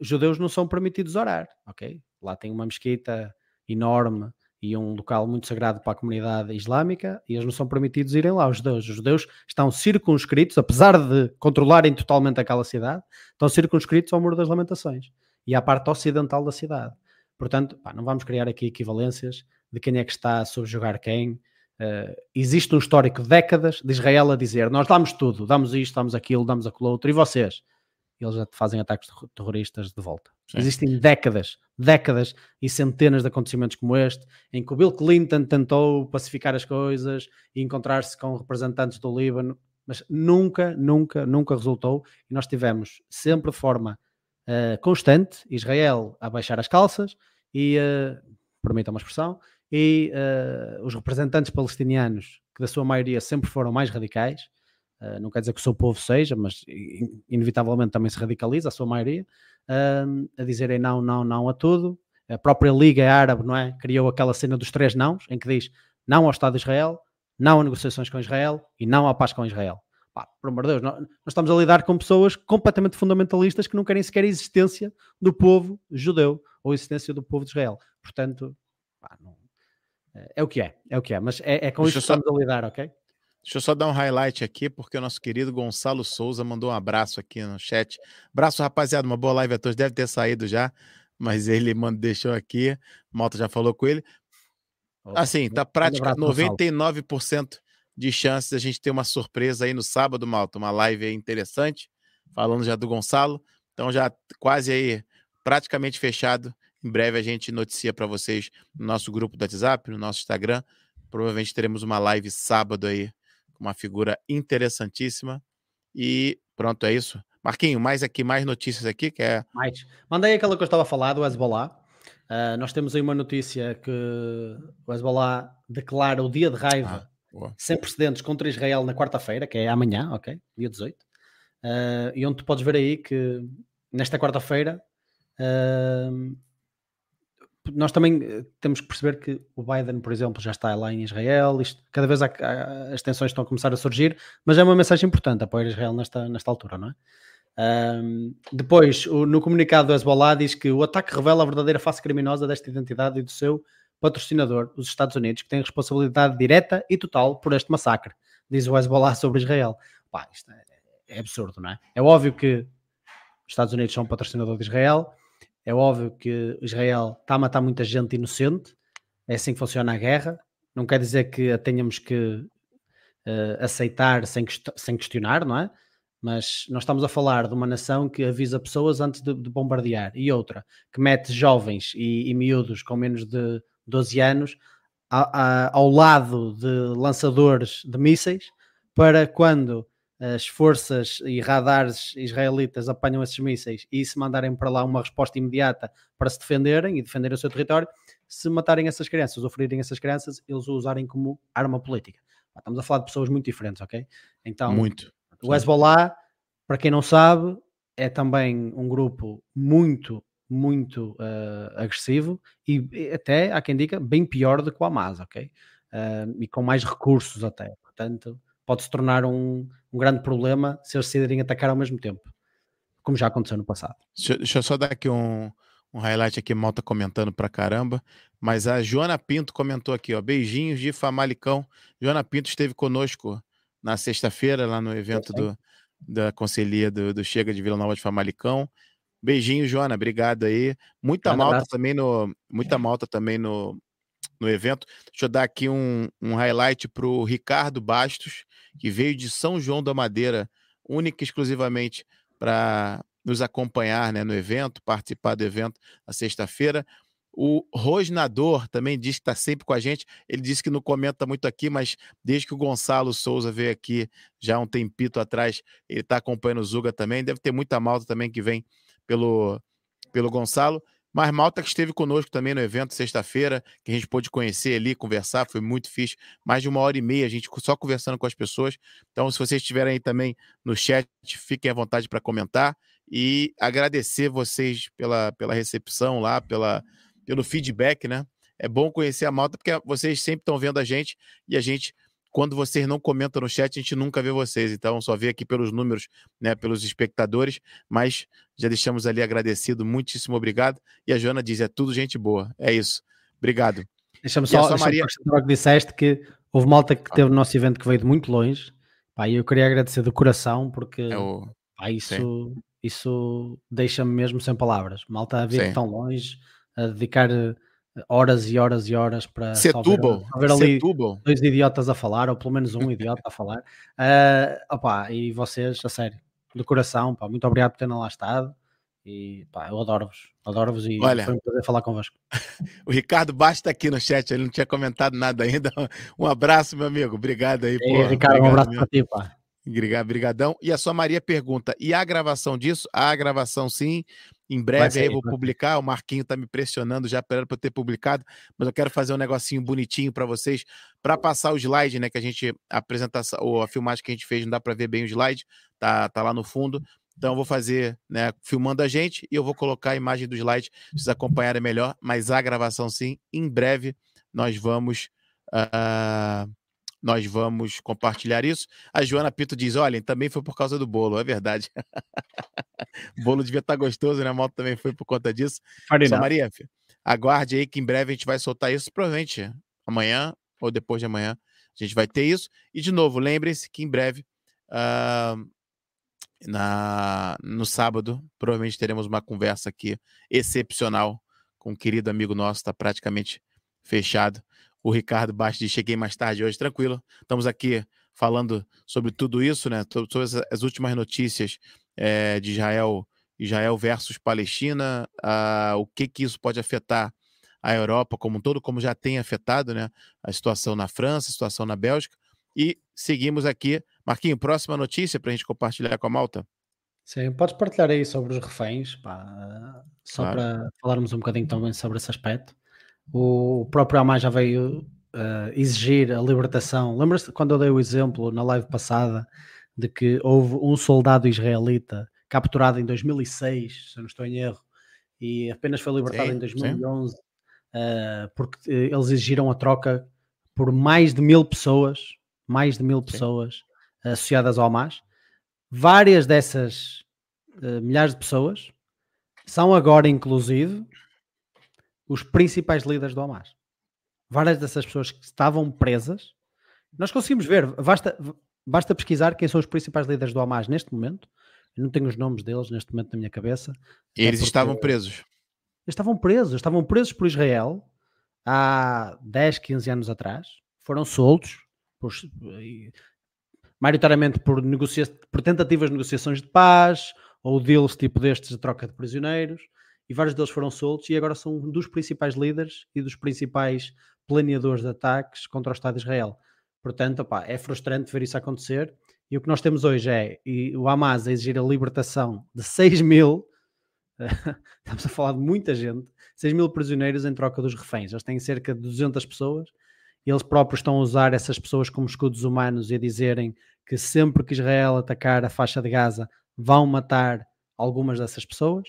os judeus não são permitidos orar, ok? Lá tem uma mesquita enorme e um local muito sagrado para a comunidade islâmica e eles não são permitidos irem lá, os judeus. Os judeus estão circunscritos, apesar de controlarem totalmente aquela cidade, estão circunscritos ao Muro das Lamentações e à parte ocidental da cidade. Portanto, pá, não vamos criar aqui equivalências de quem é que está a subjugar quem, Uh, existe um histórico de décadas de Israel a dizer: Nós damos tudo, damos isto, damos aquilo, damos aquilo outro, e vocês? Eles já fazem ataques terroristas de volta. Sim. Existem décadas, décadas e centenas de acontecimentos como este, em que o Bill Clinton tentou pacificar as coisas e encontrar-se com representantes do Líbano, mas nunca, nunca, nunca resultou. E nós tivemos sempre de forma uh, constante Israel a baixar as calças e, uh, permitam uma expressão, e uh, os representantes palestinianos, que da sua maioria sempre foram mais radicais, uh, não quer dizer que o seu povo seja, mas inevitavelmente também se radicaliza, a sua maioria, uh, a dizerem não, não, não a tudo. A própria Liga Árabe, não é? Criou aquela cena dos três nãos, em que diz não ao Estado de Israel, não a negociações com Israel e não à paz com Israel. Pá, por amor de Deus, nós, nós, estamos a lidar com pessoas completamente fundamentalistas que não querem sequer a existência do povo judeu ou a existência do povo de Israel. Portanto, pá, não, é o que é, é o que é, mas é, é com Deixa isso que só... estamos a lidar, ok? Deixa eu só dar um highlight aqui, porque o nosso querido Gonçalo Souza mandou um abraço aqui no chat. Abraço, rapaziada. Uma boa live a todos. Deve ter saído já, mas ele mandou, deixou aqui. Malta já falou com ele. Assim, tá prática 99% de chances a gente ter uma surpresa aí no sábado, Malta. Uma live interessante, falando já do Gonçalo. Então, já quase aí, praticamente fechado em breve a gente noticia para vocês no nosso grupo do WhatsApp, no nosso Instagram. Provavelmente teremos uma live sábado aí uma figura interessantíssima. E pronto, é isso. Marquinho, mais aqui, mais notícias aqui, que é... Mais. Mandei aquela que eu estava a falar do Hezbollah. Uh, nós temos aí uma notícia que o Hezbollah declara o dia de raiva ah, sem precedentes contra Israel na quarta-feira, que é amanhã, ok? Dia 18. Uh, ah, e onde tu podes ver aí que nesta quarta-feira uh, nós também eh, temos que perceber que o Biden, por exemplo, já está lá em Israel, isto, cada vez há, há, as tensões estão a começar a surgir, mas é uma mensagem importante apoiar Israel nesta, nesta altura, não é? Um, depois, o, no comunicado do Hezbollah diz que o ataque revela a verdadeira face criminosa desta identidade e do seu patrocinador, os Estados Unidos, que tem responsabilidade direta e total por este massacre, diz o Hezbollah sobre Israel. Pá, isto é, é absurdo, não é? É óbvio que os Estados Unidos são patrocinador de Israel, é óbvio que Israel está a matar muita gente inocente, é assim que funciona a guerra. Não quer dizer que a tenhamos que uh, aceitar sem, sem questionar, não é? Mas nós estamos a falar de uma nação que avisa pessoas antes de, de bombardear e outra que mete jovens e, e miúdos com menos de 12 anos a, a, ao lado de lançadores de mísseis para quando as forças e radares israelitas apanham esses mísseis e se mandarem para lá uma resposta imediata para se defenderem e defenderem o seu território, se matarem essas crianças ou ferirem essas crianças, eles o usarem como arma política. Estamos a falar de pessoas muito diferentes, ok? Então, muito. O Hezbollah, para quem não sabe, é também um grupo muito, muito uh, agressivo e até, há quem diga, bem pior do que o Hamas, ok? Uh, e com mais recursos até. Portanto, pode se tornar um, um grande problema se eles decidirem atacar ao mesmo tempo, como já aconteceu no passado. Deixa, deixa eu só dar aqui um, um highlight aqui, mal tá comentando pra caramba, mas a Joana Pinto comentou aqui, ó, beijinhos de Famalicão. Joana Pinto esteve conosco na sexta-feira, lá no evento do, da Conselhia do, do, Chega de Vila Nova de Famalicão. Beijinho, Joana, obrigado aí. Muita malta abraço. também no, muita malta também no, no evento. Deixa eu dar aqui um, um highlight para o Ricardo Bastos, que veio de São João da Madeira, única e exclusivamente para nos acompanhar né, no evento, participar do evento na sexta-feira. O Rosnador também diz que está sempre com a gente. Ele disse que não comenta muito aqui, mas desde que o Gonçalo Souza veio aqui já um tempito atrás, ele está acompanhando o Zuga também. Deve ter muita malta também que vem pelo, pelo Gonçalo. Mas Malta que esteve conosco também no evento sexta-feira, que a gente pôde conhecer ali, conversar, foi muito fixe. Mais de uma hora e meia, a gente só conversando com as pessoas. Então, se vocês estiverem aí também no chat, fiquem à vontade para comentar. E agradecer vocês pela, pela recepção lá, pela, pelo feedback, né? É bom conhecer a Malta, porque vocês sempre estão vendo a gente e a gente quando vocês não comentam no chat, a gente nunca vê vocês. Então, só vê aqui pelos números, né, pelos espectadores. Mas já deixamos ali agradecido. Muitíssimo obrigado. E a Joana diz: é tudo gente boa. É isso. Obrigado. Deixa-me só, deixa Maria... que disseste que houve malta que teve o nosso evento que veio de muito longe. Pá, eu queria agradecer do coração, porque é o... pá, isso, isso deixa-me mesmo sem palavras. Malta a vir tão longe, a dedicar horas e horas e horas para Setúbal. só ver, ali Setúbal. dois idiotas a falar, ou pelo menos um idiota a falar. Uh, opa, e vocês, a sério, do coração, pá, muito obrigado por terem lá estado. E pá, eu adoro-vos, adoro-vos e Olha, foi um prazer falar convosco. o Ricardo Basta aqui no chat, ele não tinha comentado nada ainda. Um abraço, meu amigo. Obrigado aí. E, Ricardo, um abraço para ti, pá. Obrigadão. E a sua Maria pergunta: e a gravação disso? A gravação sim. Em breve aí eu vou publicar. O Marquinho tá me pressionando já para eu ter publicado, mas eu quero fazer um negocinho bonitinho para vocês para passar o slide, né? Que a gente a apresentação ou a filmagem que a gente fez não dá para ver bem o slide, tá, tá lá no fundo. Então eu vou fazer, né, filmando a gente e eu vou colocar a imagem do slide vocês acompanharem melhor, mas a gravação sim, em breve nós vamos uh, nós vamos compartilhar isso. A Joana Pito diz: olha, também foi por causa do bolo, é verdade. o bolo devia estar tá gostoso, né? A moto também foi por conta disso. Só Maria, aguarde aí que em breve a gente vai soltar isso, provavelmente amanhã ou depois de amanhã a gente vai ter isso. E de novo, lembrem-se que em breve, uh, na, no sábado, provavelmente teremos uma conversa aqui excepcional com um querido amigo nosso, está praticamente fechado o Ricardo Bastos diz, cheguei mais tarde hoje, tranquilo. Estamos aqui falando sobre tudo isso, né? Sobre as últimas notícias é, de Israel, Israel versus Palestina, o que que isso pode afetar a Europa como um todo, como já tem afetado, né? A situação na França, a situação na Bélgica. E seguimos aqui. Marquinho, próxima notícia para a gente compartilhar com a Malta. Sim, podes partilhar aí sobre os reféns, pá, só claro. para falarmos um bocadinho também sobre esse aspecto. O próprio Hamas já veio uh, exigir a libertação. Lembra-se quando eu dei o exemplo na live passada de que houve um soldado israelita capturado em 2006, se eu não estou em erro, e apenas foi libertado sim, em 2011 uh, eh, porque eh, eles exigiram a troca por mais de mil pessoas, mais de mil sim. pessoas associadas ao Hamas. Várias dessas uh, milhares de pessoas são agora, inclusive, os principais líderes do Hamas. Várias dessas pessoas que estavam presas, nós conseguimos ver, basta, basta pesquisar quem são os principais líderes do Hamas neste momento. Eu não tenho os nomes deles neste momento na minha cabeça. E eles estavam presos. Eles estavam presos, estavam presos por Israel há 10, 15 anos atrás, foram soltos por, maioritariamente por, negocia por tentativas de negociações de paz ou deals tipo destes de troca de prisioneiros, e vários deles foram soltos e agora são dos principais líderes e dos principais planeadores de ataques contra o Estado de Israel. Portanto, opá, é frustrante ver isso acontecer. E o que nós temos hoje é o Hamas a exigir a libertação de 6 mil, estamos a falar de muita gente, 6 mil prisioneiros em troca dos reféns. Eles têm cerca de 200 pessoas e eles próprios estão a usar essas pessoas como escudos humanos e a dizerem que sempre que Israel atacar a faixa de Gaza vão matar algumas dessas pessoas.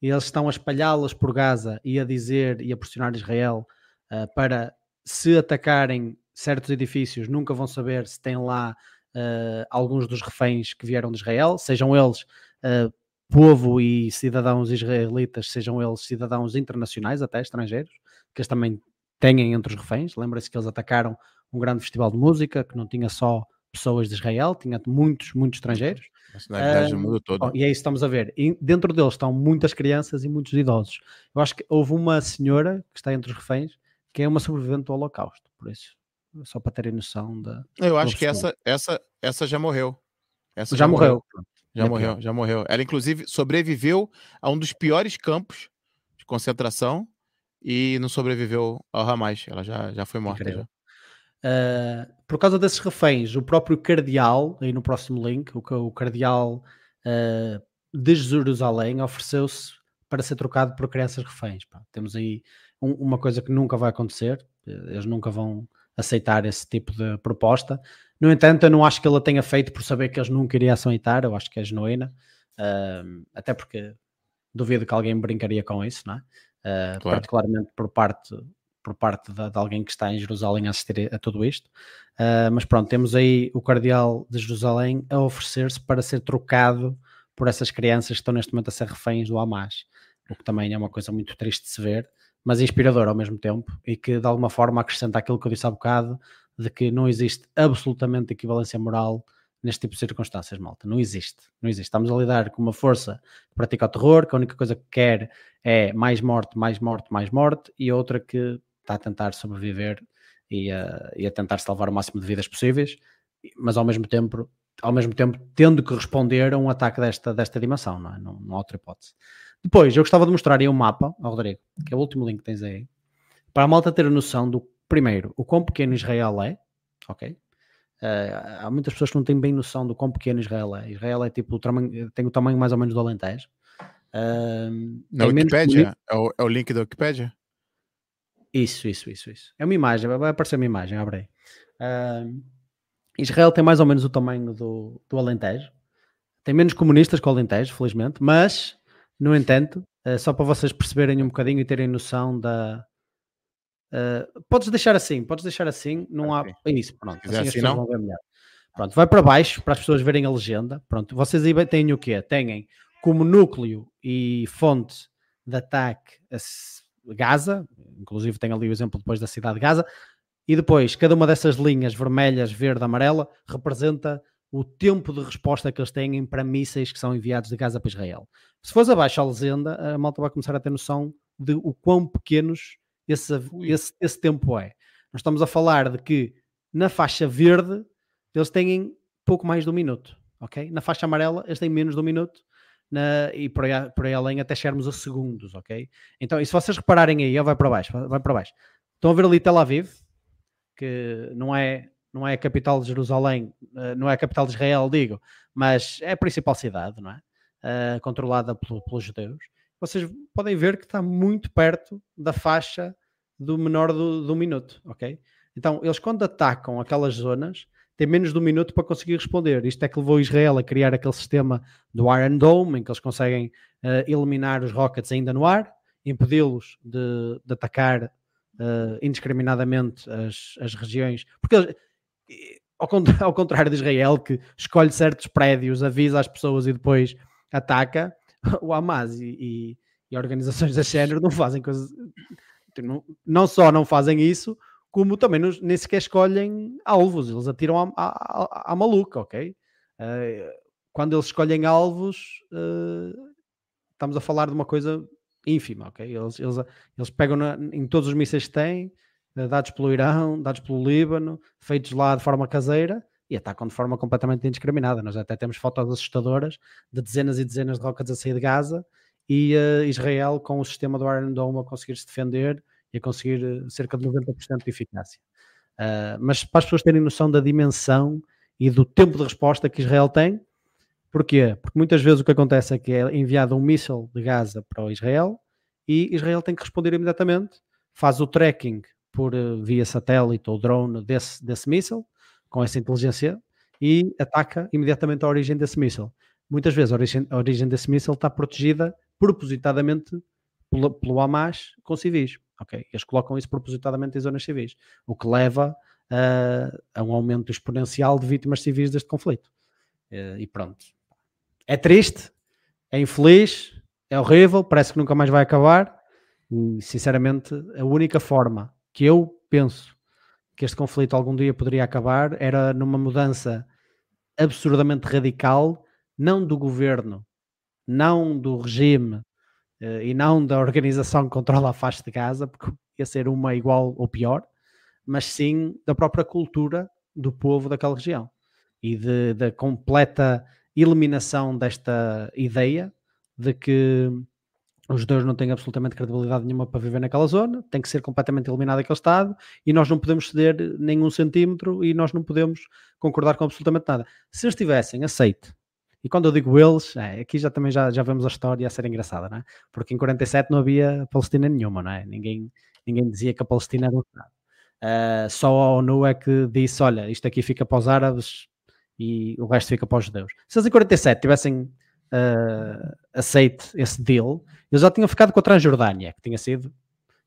E eles estão a espalhá-las por Gaza e a dizer e a pressionar Israel uh, para se atacarem certos edifícios, nunca vão saber se tem lá uh, alguns dos reféns que vieram de Israel, sejam eles uh, povo e cidadãos israelitas, sejam eles cidadãos internacionais, até estrangeiros, que eles também têm entre os reféns. Lembra-se que eles atacaram um grande festival de música que não tinha só pessoas de Israel, tinha muitos, muitos estrangeiros. Uh, do mundo todo. e é isso que estamos a ver. E dentro deles estão muitas crianças e muitos idosos. Eu acho que houve uma senhora que está entre os reféns que é uma sobrevivente do Holocausto, por isso só para terem noção da. Eu acho que essa, essa, essa já morreu. Essa já, já morreu. morreu. Já é morreu, pior. já morreu. Ela, inclusive, sobreviveu a um dos piores campos de concentração e não sobreviveu ao Hamas. Ela já, já foi morta. Já. Uh, por causa desses reféns, o próprio cardeal, aí no próximo link, o, o cardeal uh, de Jerusalém ofereceu-se para ser trocado por crianças reféns. Pá. Temos aí um, uma coisa que nunca vai acontecer, eles nunca vão aceitar esse tipo de proposta. No entanto, eu não acho que ele a tenha feito por saber que eles nunca iriam aceitar, eu acho que é genuína, uh, até porque duvido que alguém brincaria com isso, não é? Uh, claro. Particularmente por parte, por parte de, de, alguém que está em Jerusalém a assistir a tudo isto. Uh, mas pronto, temos aí o Cardeal de Jerusalém a oferecer-se para ser trocado por essas crianças que estão neste momento a ser reféns do Hamas, o que também é uma coisa muito triste de se ver mas inspirador ao mesmo tempo e que de alguma forma acrescenta aquilo que eu disse há bocado de que não existe absolutamente equivalência moral neste tipo de circunstâncias, malta. Não existe. Não existe. Estamos a lidar com uma força que pratica o terror, que a única coisa que quer é mais morte, mais morte, mais morte, e outra que está a tentar sobreviver e a, e a tentar salvar o máximo de vidas possíveis, mas ao mesmo tempo, ao mesmo tempo tendo que responder a um ataque desta, desta dimensão, não, é? não, não há outra hipótese. Depois, eu gostava de mostrar aí um mapa ao Rodrigo, que é o último link que tens aí, para a malta ter a noção do, primeiro, o quão pequeno Israel é, ok? Uh, há muitas pessoas que não têm bem noção do quão pequeno Israel é. Israel é tipo, o tamanho, tem o tamanho mais ou menos do Alentejo. Uh, Na Wikipedia? É o, é o link da Wikipedia? Isso, isso, isso, isso. É uma imagem, vai aparecer uma imagem, abre aí. Uh, Israel tem mais ou menos o tamanho do, do Alentejo. Tem menos comunistas que o Alentejo, felizmente, mas no entanto, uh, só para vocês perceberem um bocadinho e terem noção da. Uh, podes deixar assim, podes deixar assim, não há. É isso, pronto. Assim, assim não? Pronto, vai para baixo para as pessoas verem a legenda. Pronto, vocês aí têm o quê? Têm como núcleo e fonte de ataque Gaza, inclusive tem ali o exemplo depois da cidade de Gaza, e depois cada uma dessas linhas vermelhas, verde, amarela representa o tempo de resposta que eles têm para mísseis que são enviados de Gaza para Israel. Se fores abaixo a legenda, a malta vai começar a ter noção de o quão pequenos esse, esse, esse tempo é. Nós estamos a falar de que na faixa verde eles têm pouco mais de um minuto, ok? Na faixa amarela eles têm menos de um minuto na, e por aí, por aí além até chegarmos a segundos, ok? Então, e se vocês repararem aí, vai para baixo, vai para baixo. Estão a ver ali Tel Aviv, que não é não é a capital de Jerusalém, eh, não é a capital de Israel, digo, mas é a principal cidade, não é? Uh, controlada pelo, pelos judeus. Vocês podem ver que está muito perto da faixa do menor do, do minuto, ok? Então, eles quando atacam aquelas zonas, têm menos de um minuto para conseguir responder. Isto é que levou Israel a criar aquele sistema do Iron Dome, em que eles conseguem uh, eliminar os rockets ainda no ar, impedi-los de, de, atacar uh, indiscriminadamente as, as regiões, porque eles, ao contrário de Israel, que escolhe certos prédios, avisa as pessoas e depois ataca, o Hamas e, e, e organizações da género não fazem coisas. Não, não só não fazem isso, como também não, nem sequer escolhem alvos, eles atiram à, maluca, ok? Uh, quando eles escolhem alvos, uh, estamos a falar de uma coisa ínfima, ok? Eles, eles, eles pegam na, em todos os mísseis que têm, eh, dados pelo Irão, dados pelo Líbano, feitos lá de forma caseira, e atacam de forma completamente indiscriminada. Nós até temos fotos assustadoras de dezenas e dezenas de rockets a sair de Gaza e uh, Israel com o sistema do Iron Dome a conseguir se defender e a conseguir uh, cerca de 90% de eficácia. Uh, mas para as pessoas terem noção da dimensão e do tempo de resposta que Israel tem, porquê? Porque muitas vezes o que acontece é que é enviado um míssil de Gaza para Israel e Israel tem que responder imediatamente, faz o tracking por via satélite ou drone desse, desse míssil, com essa inteligência e ataca imediatamente a origem desse míssil. Muitas vezes a origem, a origem desse míssil está protegida propositadamente pelo, pelo Hamas com civis. Okay? Eles colocam isso propositadamente em zonas civis, o que leva uh, a um aumento exponencial de vítimas civis deste conflito. Uh, e pronto. É triste, é infeliz, é horrível, parece que nunca mais vai acabar. E, sinceramente, a única forma que eu penso que este conflito algum dia poderia acabar era numa mudança absurdamente radical, não do governo, não do regime e não da organização que controla a faixa de Gaza, porque ia ser uma igual ou pior, mas sim da própria cultura do povo daquela região e da completa eliminação desta ideia de que os judeus não têm absolutamente credibilidade nenhuma para viver naquela zona, tem que ser completamente eliminado aquele Estado e nós não podemos ceder nenhum centímetro e nós não podemos concordar com absolutamente nada. Se eles tivessem aceito, e quando eu digo eles, é, aqui já também já, já vemos a história a ser engraçada, não é? Porque em 47 não havia Palestina nenhuma, não é? Ninguém, ninguém dizia que a Palestina era um Estado. Uh, só a ONU é que disse: olha, isto aqui fica para os árabes e o resto fica para os judeus. Se eles em 47 tivessem uh, aceite esse deal, eles já tinham ficado com a Transjordânia, que tinha sido,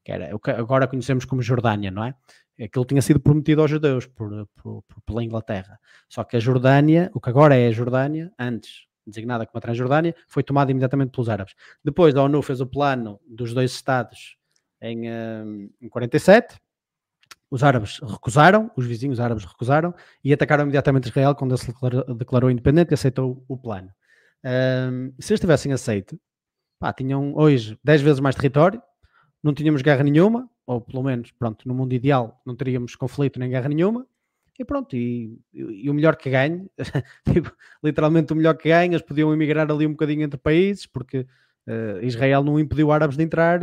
que era agora conhecemos como Jordânia, não é? Aquilo tinha sido prometido aos judeus por, por, pela Inglaterra. Só que a Jordânia, o que agora é a Jordânia, antes designada como a Transjordânia, foi tomada imediatamente pelos árabes. Depois a ONU fez o plano dos dois Estados em, um, em 47, os árabes recusaram, os vizinhos árabes recusaram e atacaram imediatamente Israel quando ele se declarou, declarou independente e aceitou o plano. Um, se eles tivessem aceito, pá, tinham hoje 10 vezes mais território, não tínhamos guerra nenhuma, ou pelo menos, pronto, no mundo ideal não teríamos conflito nem guerra nenhuma, e pronto, e, e o melhor que ganhe, tipo, literalmente o melhor que ganhe, eles podiam emigrar ali um bocadinho entre países, porque uh, Israel não impediu árabes de entrar,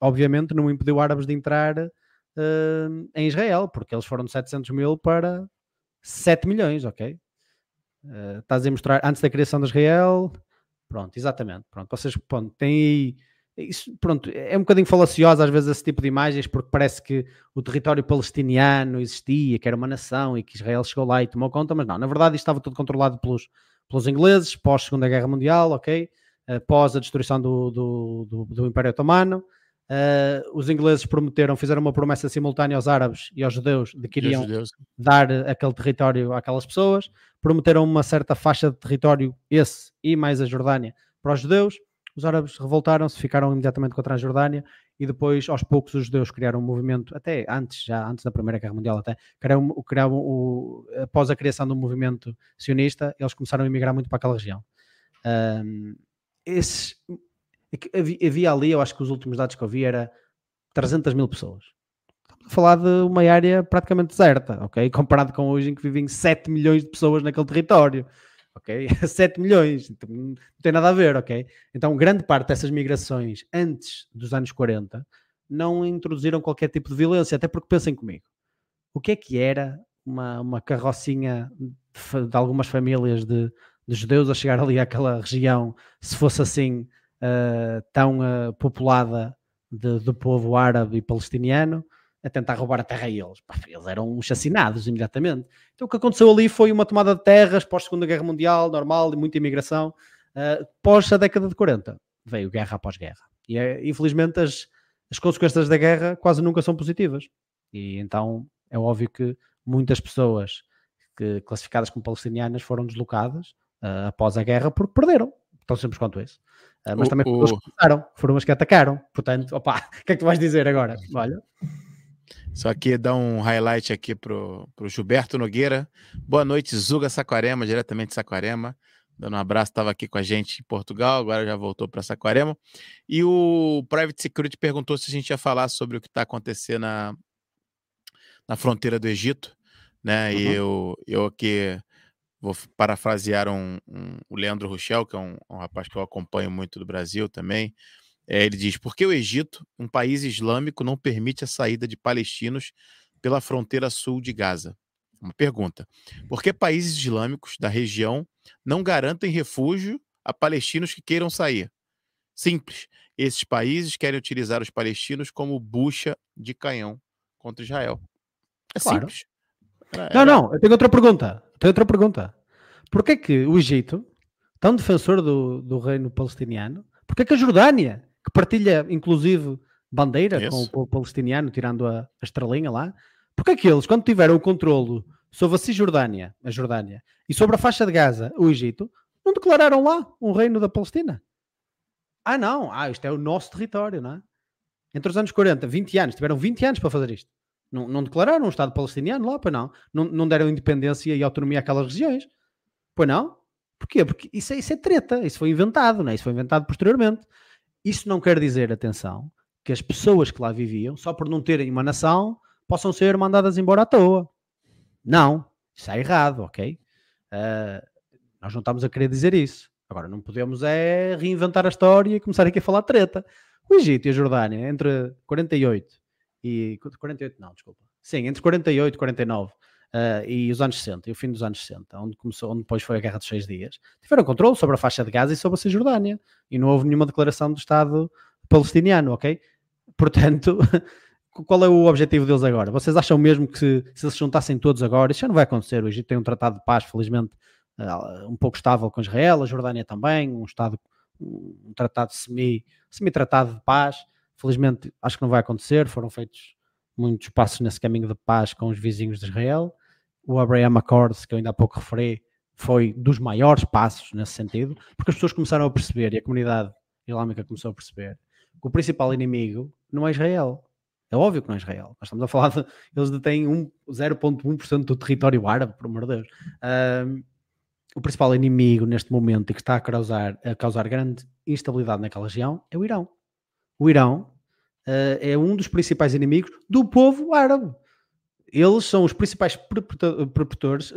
obviamente não impediu árabes de entrar uh, em Israel, porque eles foram de 700 mil para 7 milhões, ok? Uh, estás a mostrar antes da criação de Israel. Pronto, exatamente. Pronto, vocês pronto, têm aí. Isso, pronto, é um bocadinho falacioso às vezes esse tipo de imagens, porque parece que o território palestiniano existia, que era uma nação e que Israel chegou lá e tomou conta, mas não, na verdade isto estava tudo controlado pelos, pelos ingleses, pós Segunda Guerra Mundial, ok? Uh, pós a destruição do, do, do, do Império Otomano, Uh, os ingleses prometeram, fizeram uma promessa simultânea aos árabes e aos judeus de que iriam dar aquele território àquelas pessoas. Prometeram uma certa faixa de território, esse e mais a Jordânia, para os judeus. Os árabes revoltaram-se, ficaram imediatamente contra a Jordânia e depois, aos poucos, os judeus criaram um movimento, até antes, já antes da Primeira Guerra Mundial, até criaram, criaram o, após a criação do movimento sionista, eles começaram a emigrar muito para aquela região. Um, esses, é havia, ali, eu acho que os últimos dados que eu vi era 300 mil pessoas. Estamos a falar de uma área praticamente deserta, ok? Comparado com hoje em que vivem 7 milhões de pessoas naquele território, ok? 7 milhões, então, não tem nada a ver, ok? Então, grande parte dessas migrações antes dos anos 40 não introduziram qualquer tipo de violência, até porque pensem comigo, o que é que era uma, uma carrocinha de, de algumas famílias de, de judeus a chegar ali àquela região, se fosse assim uh, tão uh, populada de, povo árabe e palestiniano a tentar roubar a terra a eles. eles eram chacinados imediatamente. Então o que aconteceu ali foi uma tomada de terras pós Segunda Guerra Mundial, normal, e muita imigração. Uh, pós a década de 40 veio guerra após guerra. E infelizmente as, as consequências da guerra quase nunca são positivas. E então é óbvio que muitas pessoas que, classificadas como palestinianas foram deslocadas uh, após a guerra porque perderam. Tão simples quanto isso. Uh, mas o, também foram o... que foram as que atacaram. Portanto, opa, o que é que tu vais dizer agora? Olha. Só que dar um highlight aqui pro, pro Gilberto Nogueira. Boa noite, Zuga Saquarema, diretamente de Saquarema. Dando um abraço, estava aqui com a gente em Portugal, agora já voltou para Saquarema. E o Private Security perguntou se a gente ia falar sobre o que está acontecendo na, na fronteira do Egito né? Uhum. E eu, eu aqui vou parafrasear um, um, o Leandro Rochel, que é um, um, rapaz que eu acompanho muito do Brasil também. É, ele diz: por que o Egito, um país islâmico, não permite a saída de palestinos pela fronteira sul de Gaza? Uma pergunta. Por que países islâmicos da região não garantem refúgio a palestinos que queiram sair? Simples. Esses países querem utilizar os palestinos como bucha de canhão contra Israel. É claro. simples. Era, não, não, eu tenho outra pergunta. Tenho outra pergunta. Por que que o Egito, tão defensor do, do reino palestiniano, por que que a Jordânia, que partilha inclusive bandeira Isso. com o povo palestiniano, tirando a, a estrelinha lá, porque aqueles, quando tiveram o controlo sobre a Cisjordânia, a Jordânia, e sobre a faixa de Gaza, o Egito, não declararam lá um reino da Palestina? Ah, não, ah, isto é o nosso território, não é? Entre os anos 40, 20 anos, tiveram 20 anos para fazer isto. Não, não declararam um Estado palestiniano lá, pois não. não. Não deram independência e autonomia àquelas regiões. Pois não? Porquê? Porque isso é, isso é treta, isso foi inventado, não é? Isso foi inventado posteriormente. Isso não quer dizer, atenção, que as pessoas que lá viviam, só por não terem uma nação, possam ser mandadas embora à toa. Não, isso é errado, ok? Uh, nós não estamos a querer dizer isso. Agora, não podemos é reinventar a história e começar aqui a falar treta. O Egito e a Jordânia, entre 48 e... 48 não, desculpa. Sim, entre 48 e 49 uh, e os anos 60, e o fim dos anos 60, onde começou, onde depois foi a Guerra dos Seis Dias, tiveram controle sobre a faixa de Gaza e sobre a Cisjordânia. E não houve nenhuma declaração do Estado palestiniano, ok? Portanto, qual é o objetivo deles agora? Vocês acham mesmo que se, eles se juntassem todos agora, isso já não vai acontecer. O Egito tem um tratado de paz, felizmente, uh, um pouco estável com Israel, a Jordânia também, um estado, um tratado semi, semi-tratado de paz. Felizmente, acho que não vai acontecer. Foram feitos muitos passos nesse caminho de paz com os vizinhos de Israel. O Abraham Accords, que eu ainda há pouco referi, foi dos maiores passos nesse sentido, porque as pessoas começaram a perceber e a comunidade islâmica começou a perceber que o principal inimigo não é Israel, é óbvio que não é Israel. Nós estamos a falar de. Eles detêm um, 0,1% do território árabe, por amor de Deus. Um, o principal inimigo neste momento e que está a causar, a causar grande instabilidade naquela região é o Irão. O Irão uh, é um dos principais inimigos do povo árabe. Eles são os principais perpetradores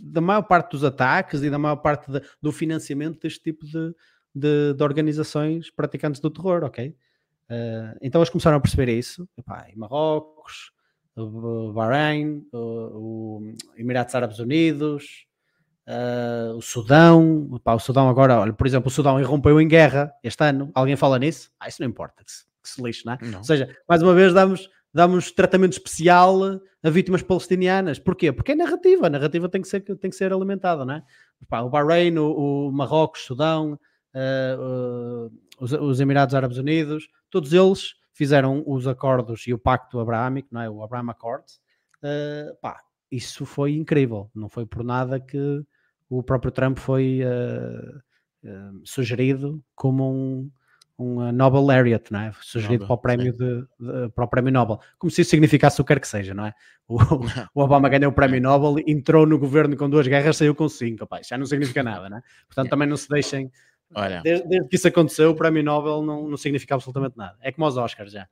da maior parte dos ataques e da maior parte de, do financiamento deste tipo de, de, de organizações praticantes do terror, ok? Uh, então eles começaram a perceber isso. Epá, em Marrocos, o Bahrein, o Emirados Árabes Unidos, uh, o Sudão. Epá, o Sudão agora, olha, por exemplo, o Sudão irrompeu em guerra este ano. Alguém fala nisso? Ah, isso não importa, que se, que se lixe, não é? Não. Ou seja, mais uma vez damos, damos tratamento especial a vítimas palestinianas. Porquê? Porque é narrativa. A narrativa tem que ser, tem que ser alimentada, não é? O Bahrein, o, o Marrocos, o Sudão, uh, os, os Emirados Árabes Unidos todos eles fizeram os acordos e o pacto abraâmico, não é? o Abraham Accords, uh, pá, isso foi incrível, não foi por nada que o próprio Trump foi uh, uh, sugerido como um, um Nobel Laureate, não é? Sugerido Nobel, para, o prémio de, de, para o prémio Nobel, como se isso significasse o que quer que seja, não é? O, o Obama ganhou o prémio Nobel, entrou no governo com duas guerras, saiu com cinco, pá, já não significa nada, não é? Portanto, também não se deixem Olha. Desde, desde, que isso aconteceu, o prémio Nobel não, não significa absolutamente nada. É como os Oscars já.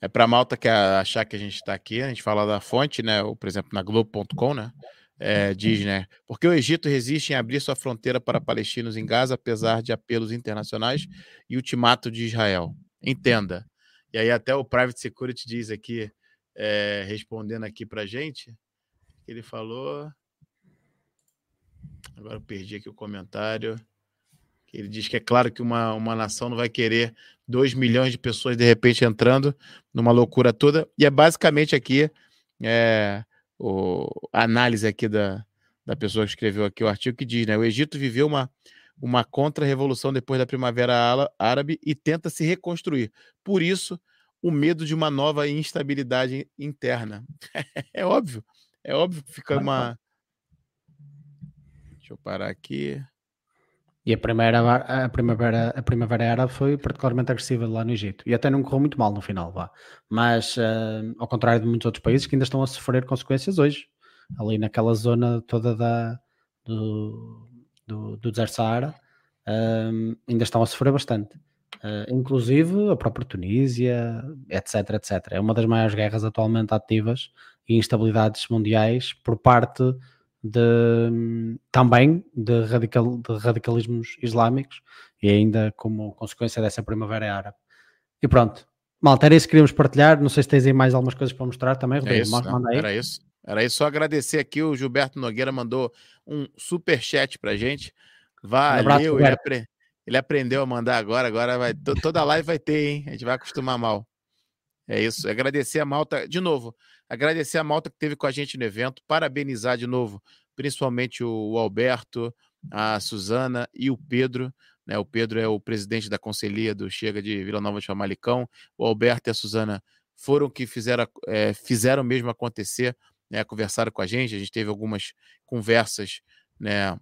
É para malta que achar que a gente está aqui, a gente fala da fonte, né? Ou, por exemplo, na Globo.com, né? É, diz, né? Porque o Egito resiste em abrir sua fronteira para palestinos em Gaza, apesar de apelos internacionais e ultimato de Israel. Entenda. E aí até o Private Security diz aqui, é, respondendo aqui para gente, ele falou. Agora eu perdi aqui o comentário. Ele diz que é claro que uma, uma nação não vai querer 2 milhões de pessoas de repente entrando numa loucura toda. E é basicamente aqui é, o, a análise aqui da, da pessoa que escreveu aqui o artigo que diz, né? O Egito viveu uma, uma contra-revolução depois da Primavera Árabe e tenta se reconstruir. Por isso, o medo de uma nova instabilidade interna. é óbvio. É óbvio que fica uma. Deixa eu parar aqui. E a primeira, a primavera, a primavera árabe foi particularmente agressiva lá no Egito. E até não correu muito mal no final, vá. Mas, uh, ao contrário de muitos outros países que ainda estão a sofrer consequências hoje, ali naquela zona toda da, do, do, do deserto Saara, uh, ainda estão a sofrer bastante. Uh, inclusive a própria Tunísia, etc, etc. É uma das maiores guerras atualmente ativas e instabilidades mundiais por parte de, também de, radical, de radicalismos islâmicos e ainda como consequência dessa primavera árabe. E pronto, malta, era isso que queríamos partilhar. Não sei se tens aí mais algumas coisas para mostrar também, Rodrigo. É isso, Manda aí. Era isso. Era isso. Só agradecer aqui. O Gilberto Nogueira mandou um super chat pra gente. Valeu. Um ele, apre... ele, aprendeu a mandar agora. Agora vai. Toda live vai ter, hein? A gente vai acostumar mal. É isso. Agradecer a malta. De novo, agradecer a malta que teve com a gente no evento. Parabenizar de novo, principalmente o Alberto, a Suzana e o Pedro. Né? O Pedro é o presidente da conselhia do Chega de Vila Nova de Famalicão. O Alberto e a Suzana foram que fizeram, é, fizeram mesmo acontecer, né? conversaram com a gente. A gente teve algumas conversas né?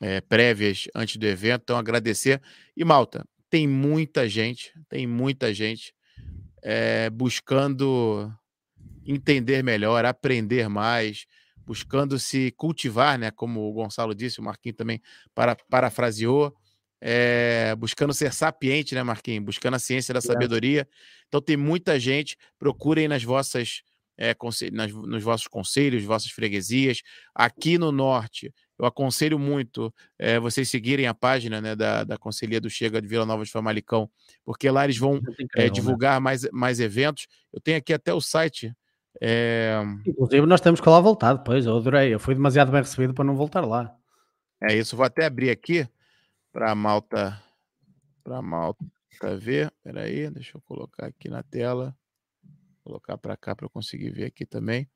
É, prévias antes do evento. Então, agradecer. E, Malta, tem muita gente, tem muita gente é, buscando entender melhor, aprender mais, buscando se cultivar, né? Como o Gonçalo disse, o Marquinhos também para, parafraseou, é, buscando ser sapiente, né, Marquinhos? Buscando a ciência da sabedoria. Então tem muita gente, procurem nas vossas, é, nas, nos vossos conselhos, vossas freguesias. Aqui no norte, eu aconselho muito é, vocês seguirem a página né, da, da Conselhia do Chega de Vila Nova de Famalicão, porque lá eles vão é, divulgar né? mais, mais eventos. Eu tenho aqui até o site. É... Inclusive, nós temos que lá voltar depois. Eu adorei. Eu fui demasiado bem recebido para não voltar lá. É isso. Vou até abrir aqui para a malta, para malta ver. Espera aí, deixa eu colocar aqui na tela. Vou colocar para cá para eu conseguir ver aqui também.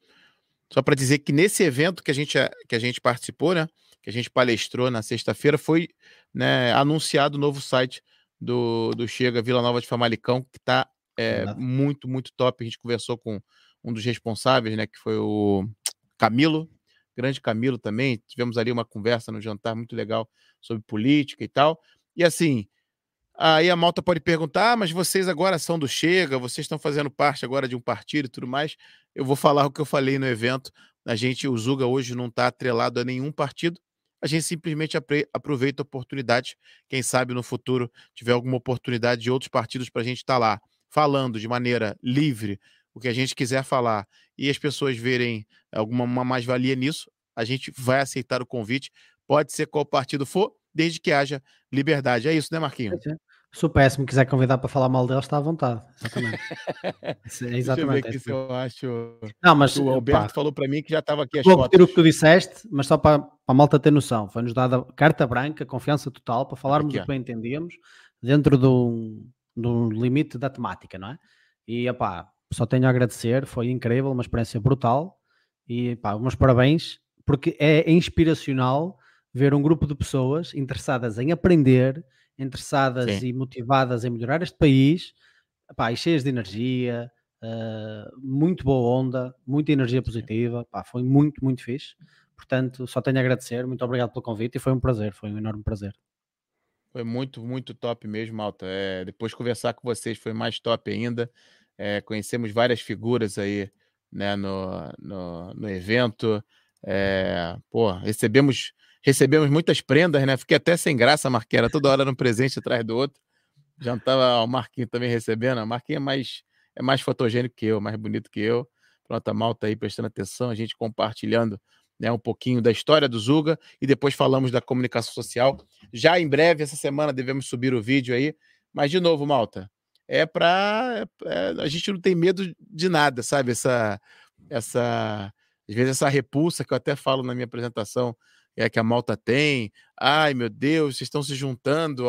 Só para dizer que nesse evento que a gente que a gente participou, né, que a gente palestrou na sexta-feira, foi né, anunciado o novo site do, do Chega Vila Nova de Famalicão, que está é, muito, muito top. A gente conversou com um dos responsáveis, né, que foi o Camilo, grande Camilo também. Tivemos ali uma conversa no jantar muito legal sobre política e tal. E assim, aí a malta pode perguntar: ah, mas vocês agora são do Chega, vocês estão fazendo parte agora de um partido e tudo mais. Eu vou falar o que eu falei no evento. A gente, o Zuga hoje não está atrelado a nenhum partido. A gente simplesmente aproveita a oportunidade. Quem sabe no futuro tiver alguma oportunidade de outros partidos para a gente estar tá lá falando de maneira livre o que a gente quiser falar e as pessoas verem alguma mais-valia nisso, a gente vai aceitar o convite Pode ser qual partido for, desde que haja liberdade. É isso, né, Marquinhos? Se o péssimo quiser convidar para falar mal dele, está à vontade. Exatamente. é exatamente. Deixa eu acho. Não, mas o Alberto pá, falou para mim que já estava aqui as vou fotos. o que tu disseste, mas só para, para a malta ter noção. Foi-nos dada carta branca, confiança total para falarmos aqui, o que bem entendíamos dentro do, do limite da temática, não é? E pá, só tenho a agradecer, foi incrível, uma experiência brutal e pá, meus parabéns, porque é inspiracional ver um grupo de pessoas interessadas em aprender, interessadas Sim. e motivadas em melhorar este país, pá, e cheias de energia, uh, muito boa onda, muita energia positiva, pá, foi muito, muito fixe. Portanto, só tenho a agradecer, muito obrigado pelo convite e foi um prazer, foi um enorme prazer. Foi muito, muito top mesmo, Malta. É, depois conversar com vocês foi mais top ainda. É, conhecemos várias figuras aí né, no, no, no evento. É, pô, recebemos recebemos muitas prendas, né? Fiquei até sem graça, Marquinhos, toda hora um presente atrás do outro. Já estava o Marquinhos também recebendo. A Marquinhos é mais, é mais fotogênico que eu, mais bonito que eu. Pronto, a malta aí prestando atenção, a gente compartilhando né, um pouquinho da história do Zuga e depois falamos da comunicação social. Já em breve, essa semana, devemos subir o vídeo aí. Mas, de novo, malta, é para. É, a gente não tem medo de nada, sabe? Essa. essa às vezes, essa repulsa que eu até falo na minha apresentação é, que a malta tem. Ai, meu Deus, vocês estão se juntando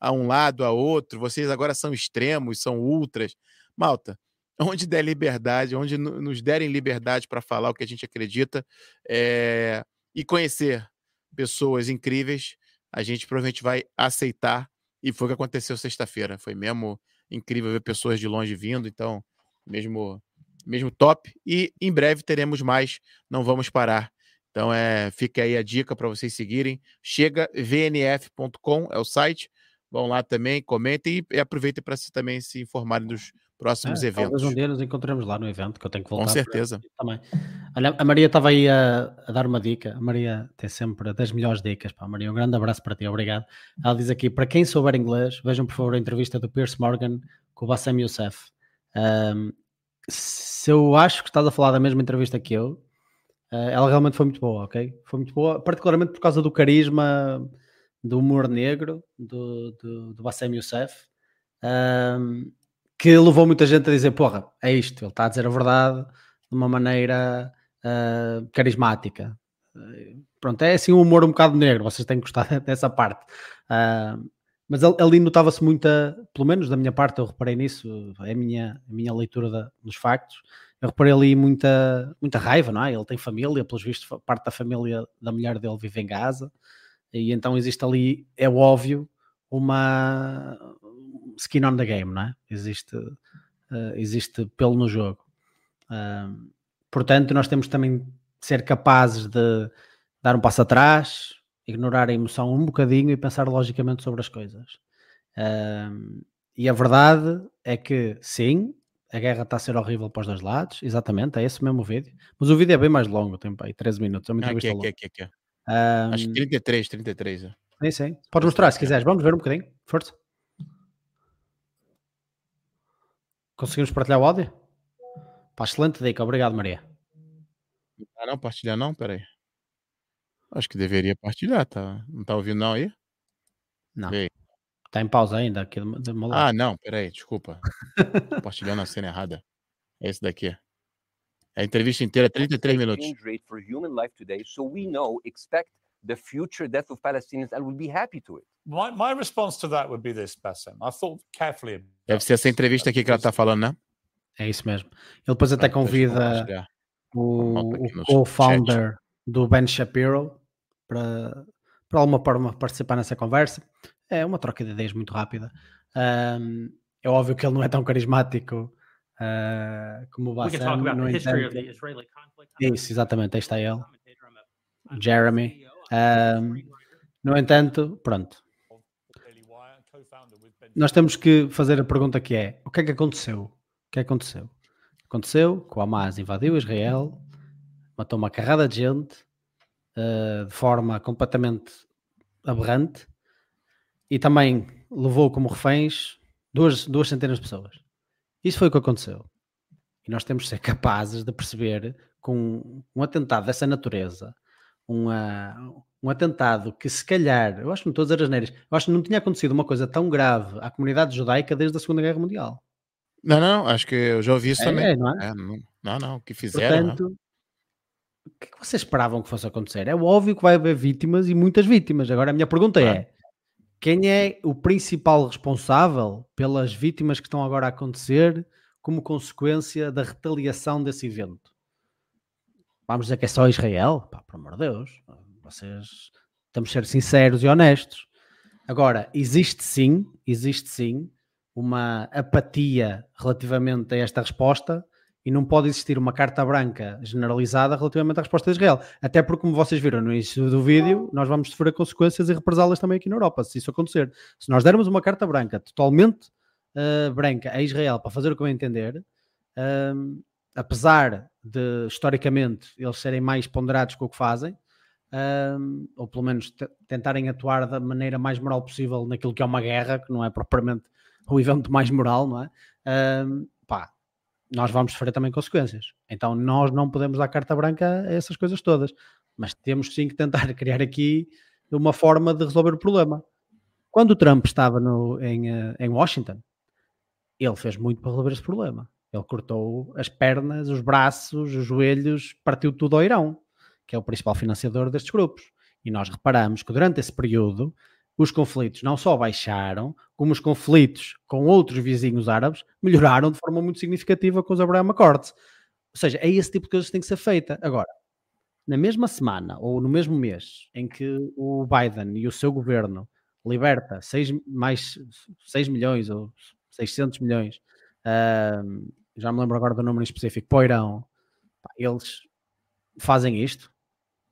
a um lado, a outro, vocês agora são extremos, são ultras. Malta, onde der liberdade, onde nos derem liberdade para falar o que a gente acredita é, e conhecer pessoas incríveis, a gente provavelmente vai aceitar. E foi o que aconteceu sexta-feira. Foi mesmo incrível ver pessoas de longe vindo, então, mesmo, mesmo top. E em breve teremos mais. Não vamos parar então é, fica aí a dica para vocês seguirem. Chega vnf.com é o site. Vão lá também, comentem e, aproveitem para se, também se informarem dos próximos é, eventos. Talvez um dia nos encontremos lá no evento, que eu tenho que voltar. Com certeza. Também. Olha, a Maria estava aí a, a, dar uma dica. A Maria tem sempre das melhores dicas. Pá. Maria, um grande abraço para ti, obrigado. Ela diz aqui: para quem souber inglês, vejam por favor a entrevista do Pierce Morgan com o Bassem Youssef. Um, Se eu acho que estás a falar da mesma entrevista que eu, ela realmente foi muito boa, ok? Foi muito boa, particularmente por causa do carisma, do humor negro do, do, do Bassem Youssef, um, que levou muita gente a dizer: porra, é isto, ele está a dizer a verdade de uma maneira uh, carismática. Uh, pronto, é assim um humor um bocado negro, vocês têm que gostar dessa parte. Uh, mas ali notava-se muita, pelo menos da minha parte, eu reparei nisso, é a minha, a minha leitura da, dos factos. Eu reparei ali muita, muita raiva, não é? Ele tem família, pelos vistos, parte da família da mulher dele vive em Gaza, e então existe ali, é óbvio, uma skin on the game, não é? Existe, uh, existe pelo no jogo. Uh, portanto, nós temos também ser capazes de dar um passo atrás, ignorar a emoção um bocadinho e pensar logicamente sobre as coisas. Um, e a verdade é que sim, a guerra está a ser horrível para os dois lados, exatamente, é esse mesmo vídeo. Mas o vídeo é bem mais longo, tem aí 13 minutos. É uma aqui, aqui, aqui, aqui. Um, Acho que 33, 33. É. Sim, sim. Podes mostrar se quiseres. Vamos ver um bocadinho. Força. Conseguimos partilhar o áudio? Pá, excelente dica. Obrigado, Maria. Ah, não, partilhar não? Peraí. Acho que deveria partilhar, tá? Não tá ouvindo não aí? Não. Tá em pausa ainda aqui do, do Ah, não, peraí, desculpa. Tô partilhando a cena errada. É esse daqui. É a entrevista inteira, 33 minutos. rate for human life today, so we know, expect the future death of Palestinians and we'll be happy to it. My, my response to that would be this, Bassem. I thought carefully. Deve ser essa entrevista aqui que ela tá falando, né? É isso mesmo. Ele depois até convida o, o co-founder do Ben Shapiro para, para alguma forma participar nessa conversa. É uma troca de ideias muito rápida. Um, é óbvio que ele não é tão carismático uh, como o Bassem. No entanto, isso, exatamente, aí está ele. Jeremy. Um, no entanto, pronto. Nós temos que fazer a pergunta que é: o que é que aconteceu? O que é que aconteceu? Aconteceu que o Hamas invadiu Israel, matou uma carrada de gente uh, de forma completamente aberrante e também levou como reféns duas, duas centenas de pessoas. Isso foi o que aconteceu. E nós temos de ser capazes de perceber com um atentado dessa natureza, uma, um atentado que se calhar, eu acho que não estou a dizer as neiras, eu acho que não tinha acontecido uma coisa tão grave à comunidade judaica desde a Segunda Guerra Mundial. Não, não, acho que eu já ouvi isso é, também. Não, é? É, não, não, não, o que fizeram. Portanto, o que, é que vocês esperavam que fosse acontecer? É óbvio que vai haver vítimas e muitas vítimas. Agora a minha pergunta é: quem é o principal responsável pelas vítimas que estão agora a acontecer como consequência da retaliação desse evento? Vamos dizer que é só Israel? Pá, pelo amor de Deus, vocês temos de ser sinceros e honestos. Agora, existe sim, existe sim uma apatia relativamente a esta resposta e não pode existir uma carta branca generalizada relativamente à resposta de Israel. Até porque, como vocês viram no início do vídeo, nós vamos sofrer consequências e represá-las também aqui na Europa, se isso acontecer. Se nós dermos uma carta branca totalmente uh, branca a Israel para fazer o que eu entender, uh, apesar de historicamente eles serem mais ponderados com o que fazem, uh, ou pelo menos tentarem atuar da maneira mais moral possível naquilo que é uma guerra, que não é propriamente o evento mais moral, não é? Nós vamos sofrer também consequências. Então nós não podemos dar carta branca a essas coisas todas, mas temos sim que tentar criar aqui uma forma de resolver o problema. Quando o Trump estava no, em, eh, em Washington, ele fez muito para resolver esse problema. Ele cortou as pernas, os braços, os joelhos, partiu tudo ao Irão, que é o principal financiador destes grupos. E nós reparamos que durante esse período os conflitos não só baixaram, como os conflitos com outros vizinhos árabes melhoraram de forma muito significativa com os Abraham Accords. Ou seja, é esse tipo de coisas que tem que ser feita. Agora, na mesma semana ou no mesmo mês em que o Biden e o seu governo liberta 6, mais 6 milhões ou 600 milhões, uh, já me lembro agora do número específico, para o Irão, eles fazem isto,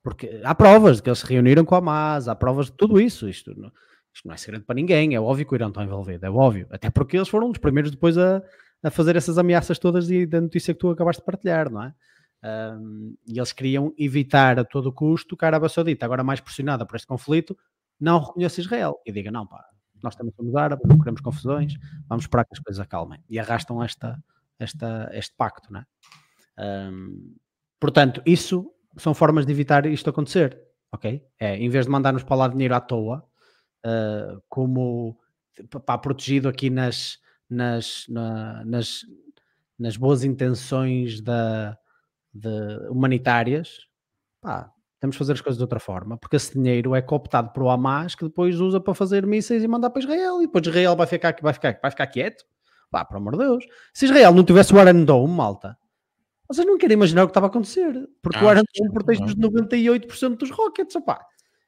porque há provas de que eles se reuniram com a Hamas, há provas de tudo isso. Isto não, isto não é segredo para ninguém. É óbvio que o Irão está envolvido, é óbvio. Até porque eles foram os primeiros depois a, a fazer essas ameaças todas e da notícia que tu acabaste de partilhar, não é? Um, e eles queriam evitar a todo custo que a Arábia Saudita, agora mais pressionada por este conflito, não reconheça Israel e diga: não, pá, nós também somos árabes, não queremos confusões, vamos esperar que as coisas acalmem. E arrastam esta, esta, este pacto, não é? Um, portanto, isso são formas de evitar isto acontecer, ok? É, em vez de mandar-nos para lá dinheiro à toa, uh, como pá, protegido aqui nas, nas, na, nas, nas boas intenções da, de, humanitárias, pá, temos de fazer as coisas de outra forma, porque esse dinheiro é cooptado por o Hamas que depois usa para fazer mísseis e mandar para Israel, e depois Israel vai ficar, vai ficar, vai ficar quieto. Pá, por amor de Deus. Se Israel não tivesse o Iron Dome, malta, vocês não querem imaginar o que estava a acontecer, porque ah, o Iron Dome protege-nos 98% dos rockets, opá.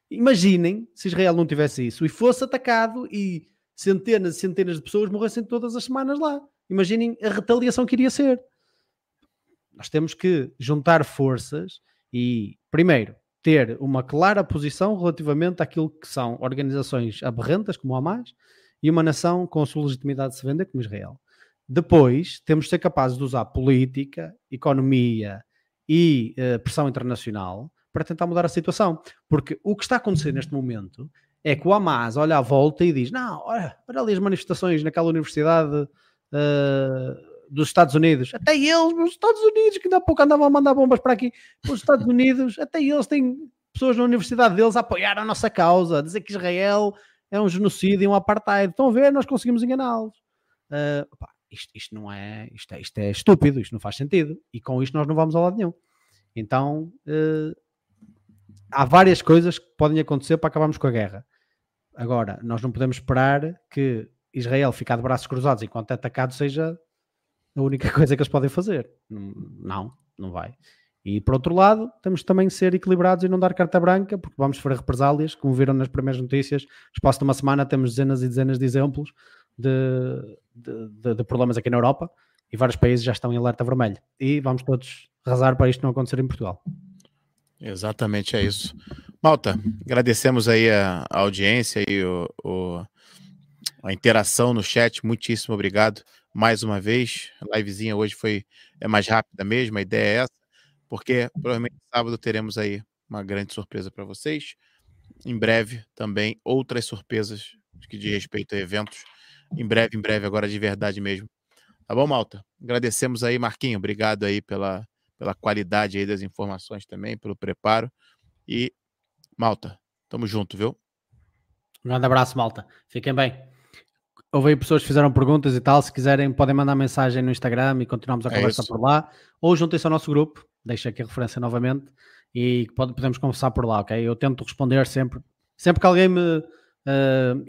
Imaginem se Israel não tivesse isso e fosse atacado e centenas e centenas de pessoas morressem todas as semanas lá. Imaginem a retaliação que iria ser. Nós temos que juntar forças e, primeiro, ter uma clara posição relativamente àquilo que são organizações aberrantes, como o Hamas, e uma nação com a sua legitimidade de se vender, como Israel. Depois, temos de ser capazes de usar política, economia e uh, pressão internacional para tentar mudar a situação. Porque o que está acontecendo neste momento é que o Hamas olha à volta e diz: Não, olha, olha ali as manifestações naquela universidade uh, dos Estados Unidos, até eles, os Estados Unidos, que ainda há pouco andavam a mandar bombas para aqui, os Estados Unidos, até eles têm pessoas na universidade deles a apoiar a nossa causa, a dizer que Israel é um genocídio e um apartheid. Estão a ver, nós conseguimos enganá-los. Uh, isto, isto, não é isto, é, isto é estúpido, isto não faz sentido. E com isto nós não vamos a lado nenhum. Então uh, há várias coisas que podem acontecer para acabarmos com a guerra. Agora, nós não podemos esperar que Israel ficar de braços cruzados enquanto é atacado seja a única coisa que eles podem fazer. Não, não vai. E por outro lado, temos também de ser equilibrados e não dar carta branca, porque vamos sofrer represálias, como viram nas primeiras notícias. No espaço de uma semana temos dezenas e dezenas de exemplos de, de, de, de, problemas aqui na Europa e vários países já estão em alerta vermelho. E vamos todos rezar para isto não acontecer em Portugal. Exatamente, é isso. Malta, agradecemos aí a, a audiência e o, o, a interação no chat. Muitíssimo obrigado mais uma vez. A livezinha hoje foi é mais rápida mesmo, a ideia é essa, porque provavelmente sábado teremos aí uma grande surpresa para vocês. Em breve também outras surpresas que diz respeito a eventos. Em breve, em breve, agora de verdade mesmo. Tá bom, Malta? Agradecemos aí, Marquinho. Obrigado aí pela, pela qualidade aí das informações também, pelo preparo. E, Malta, tamo junto, viu? Um grande abraço, Malta. Fiquem bem houve pessoas que fizeram perguntas e tal. Se quiserem, podem mandar mensagem no Instagram e continuamos a é conversa por lá. Ou juntem-se ao nosso grupo, deixa aqui a referência novamente e pode, podemos conversar por lá, ok? Eu tento responder sempre. Sempre que alguém me uh,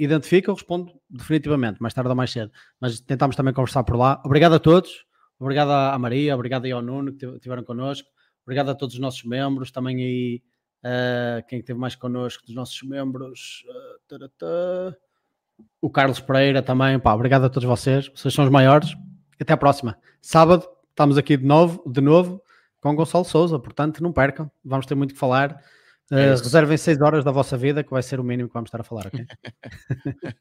eu respondo definitivamente, mais tarde ou mais cedo. Mas tentamos também conversar por lá. Obrigado a todos. Obrigado à Maria, obrigado aí ao Nuno que estiveram connosco. Obrigado a todos os nossos membros, também aí uh, quem esteve mais connosco dos nossos membros. Uh, o Carlos Pereira também. Pá, obrigado a todos vocês. Vocês são os maiores. Até a próxima. Sábado estamos aqui de novo, de novo com Gonçalo Souza. Portanto, não percam. Vamos ter muito que falar. Uh, reservem 6 horas da vossa vida, que vai ser o mínimo que vamos estar a falar, ok?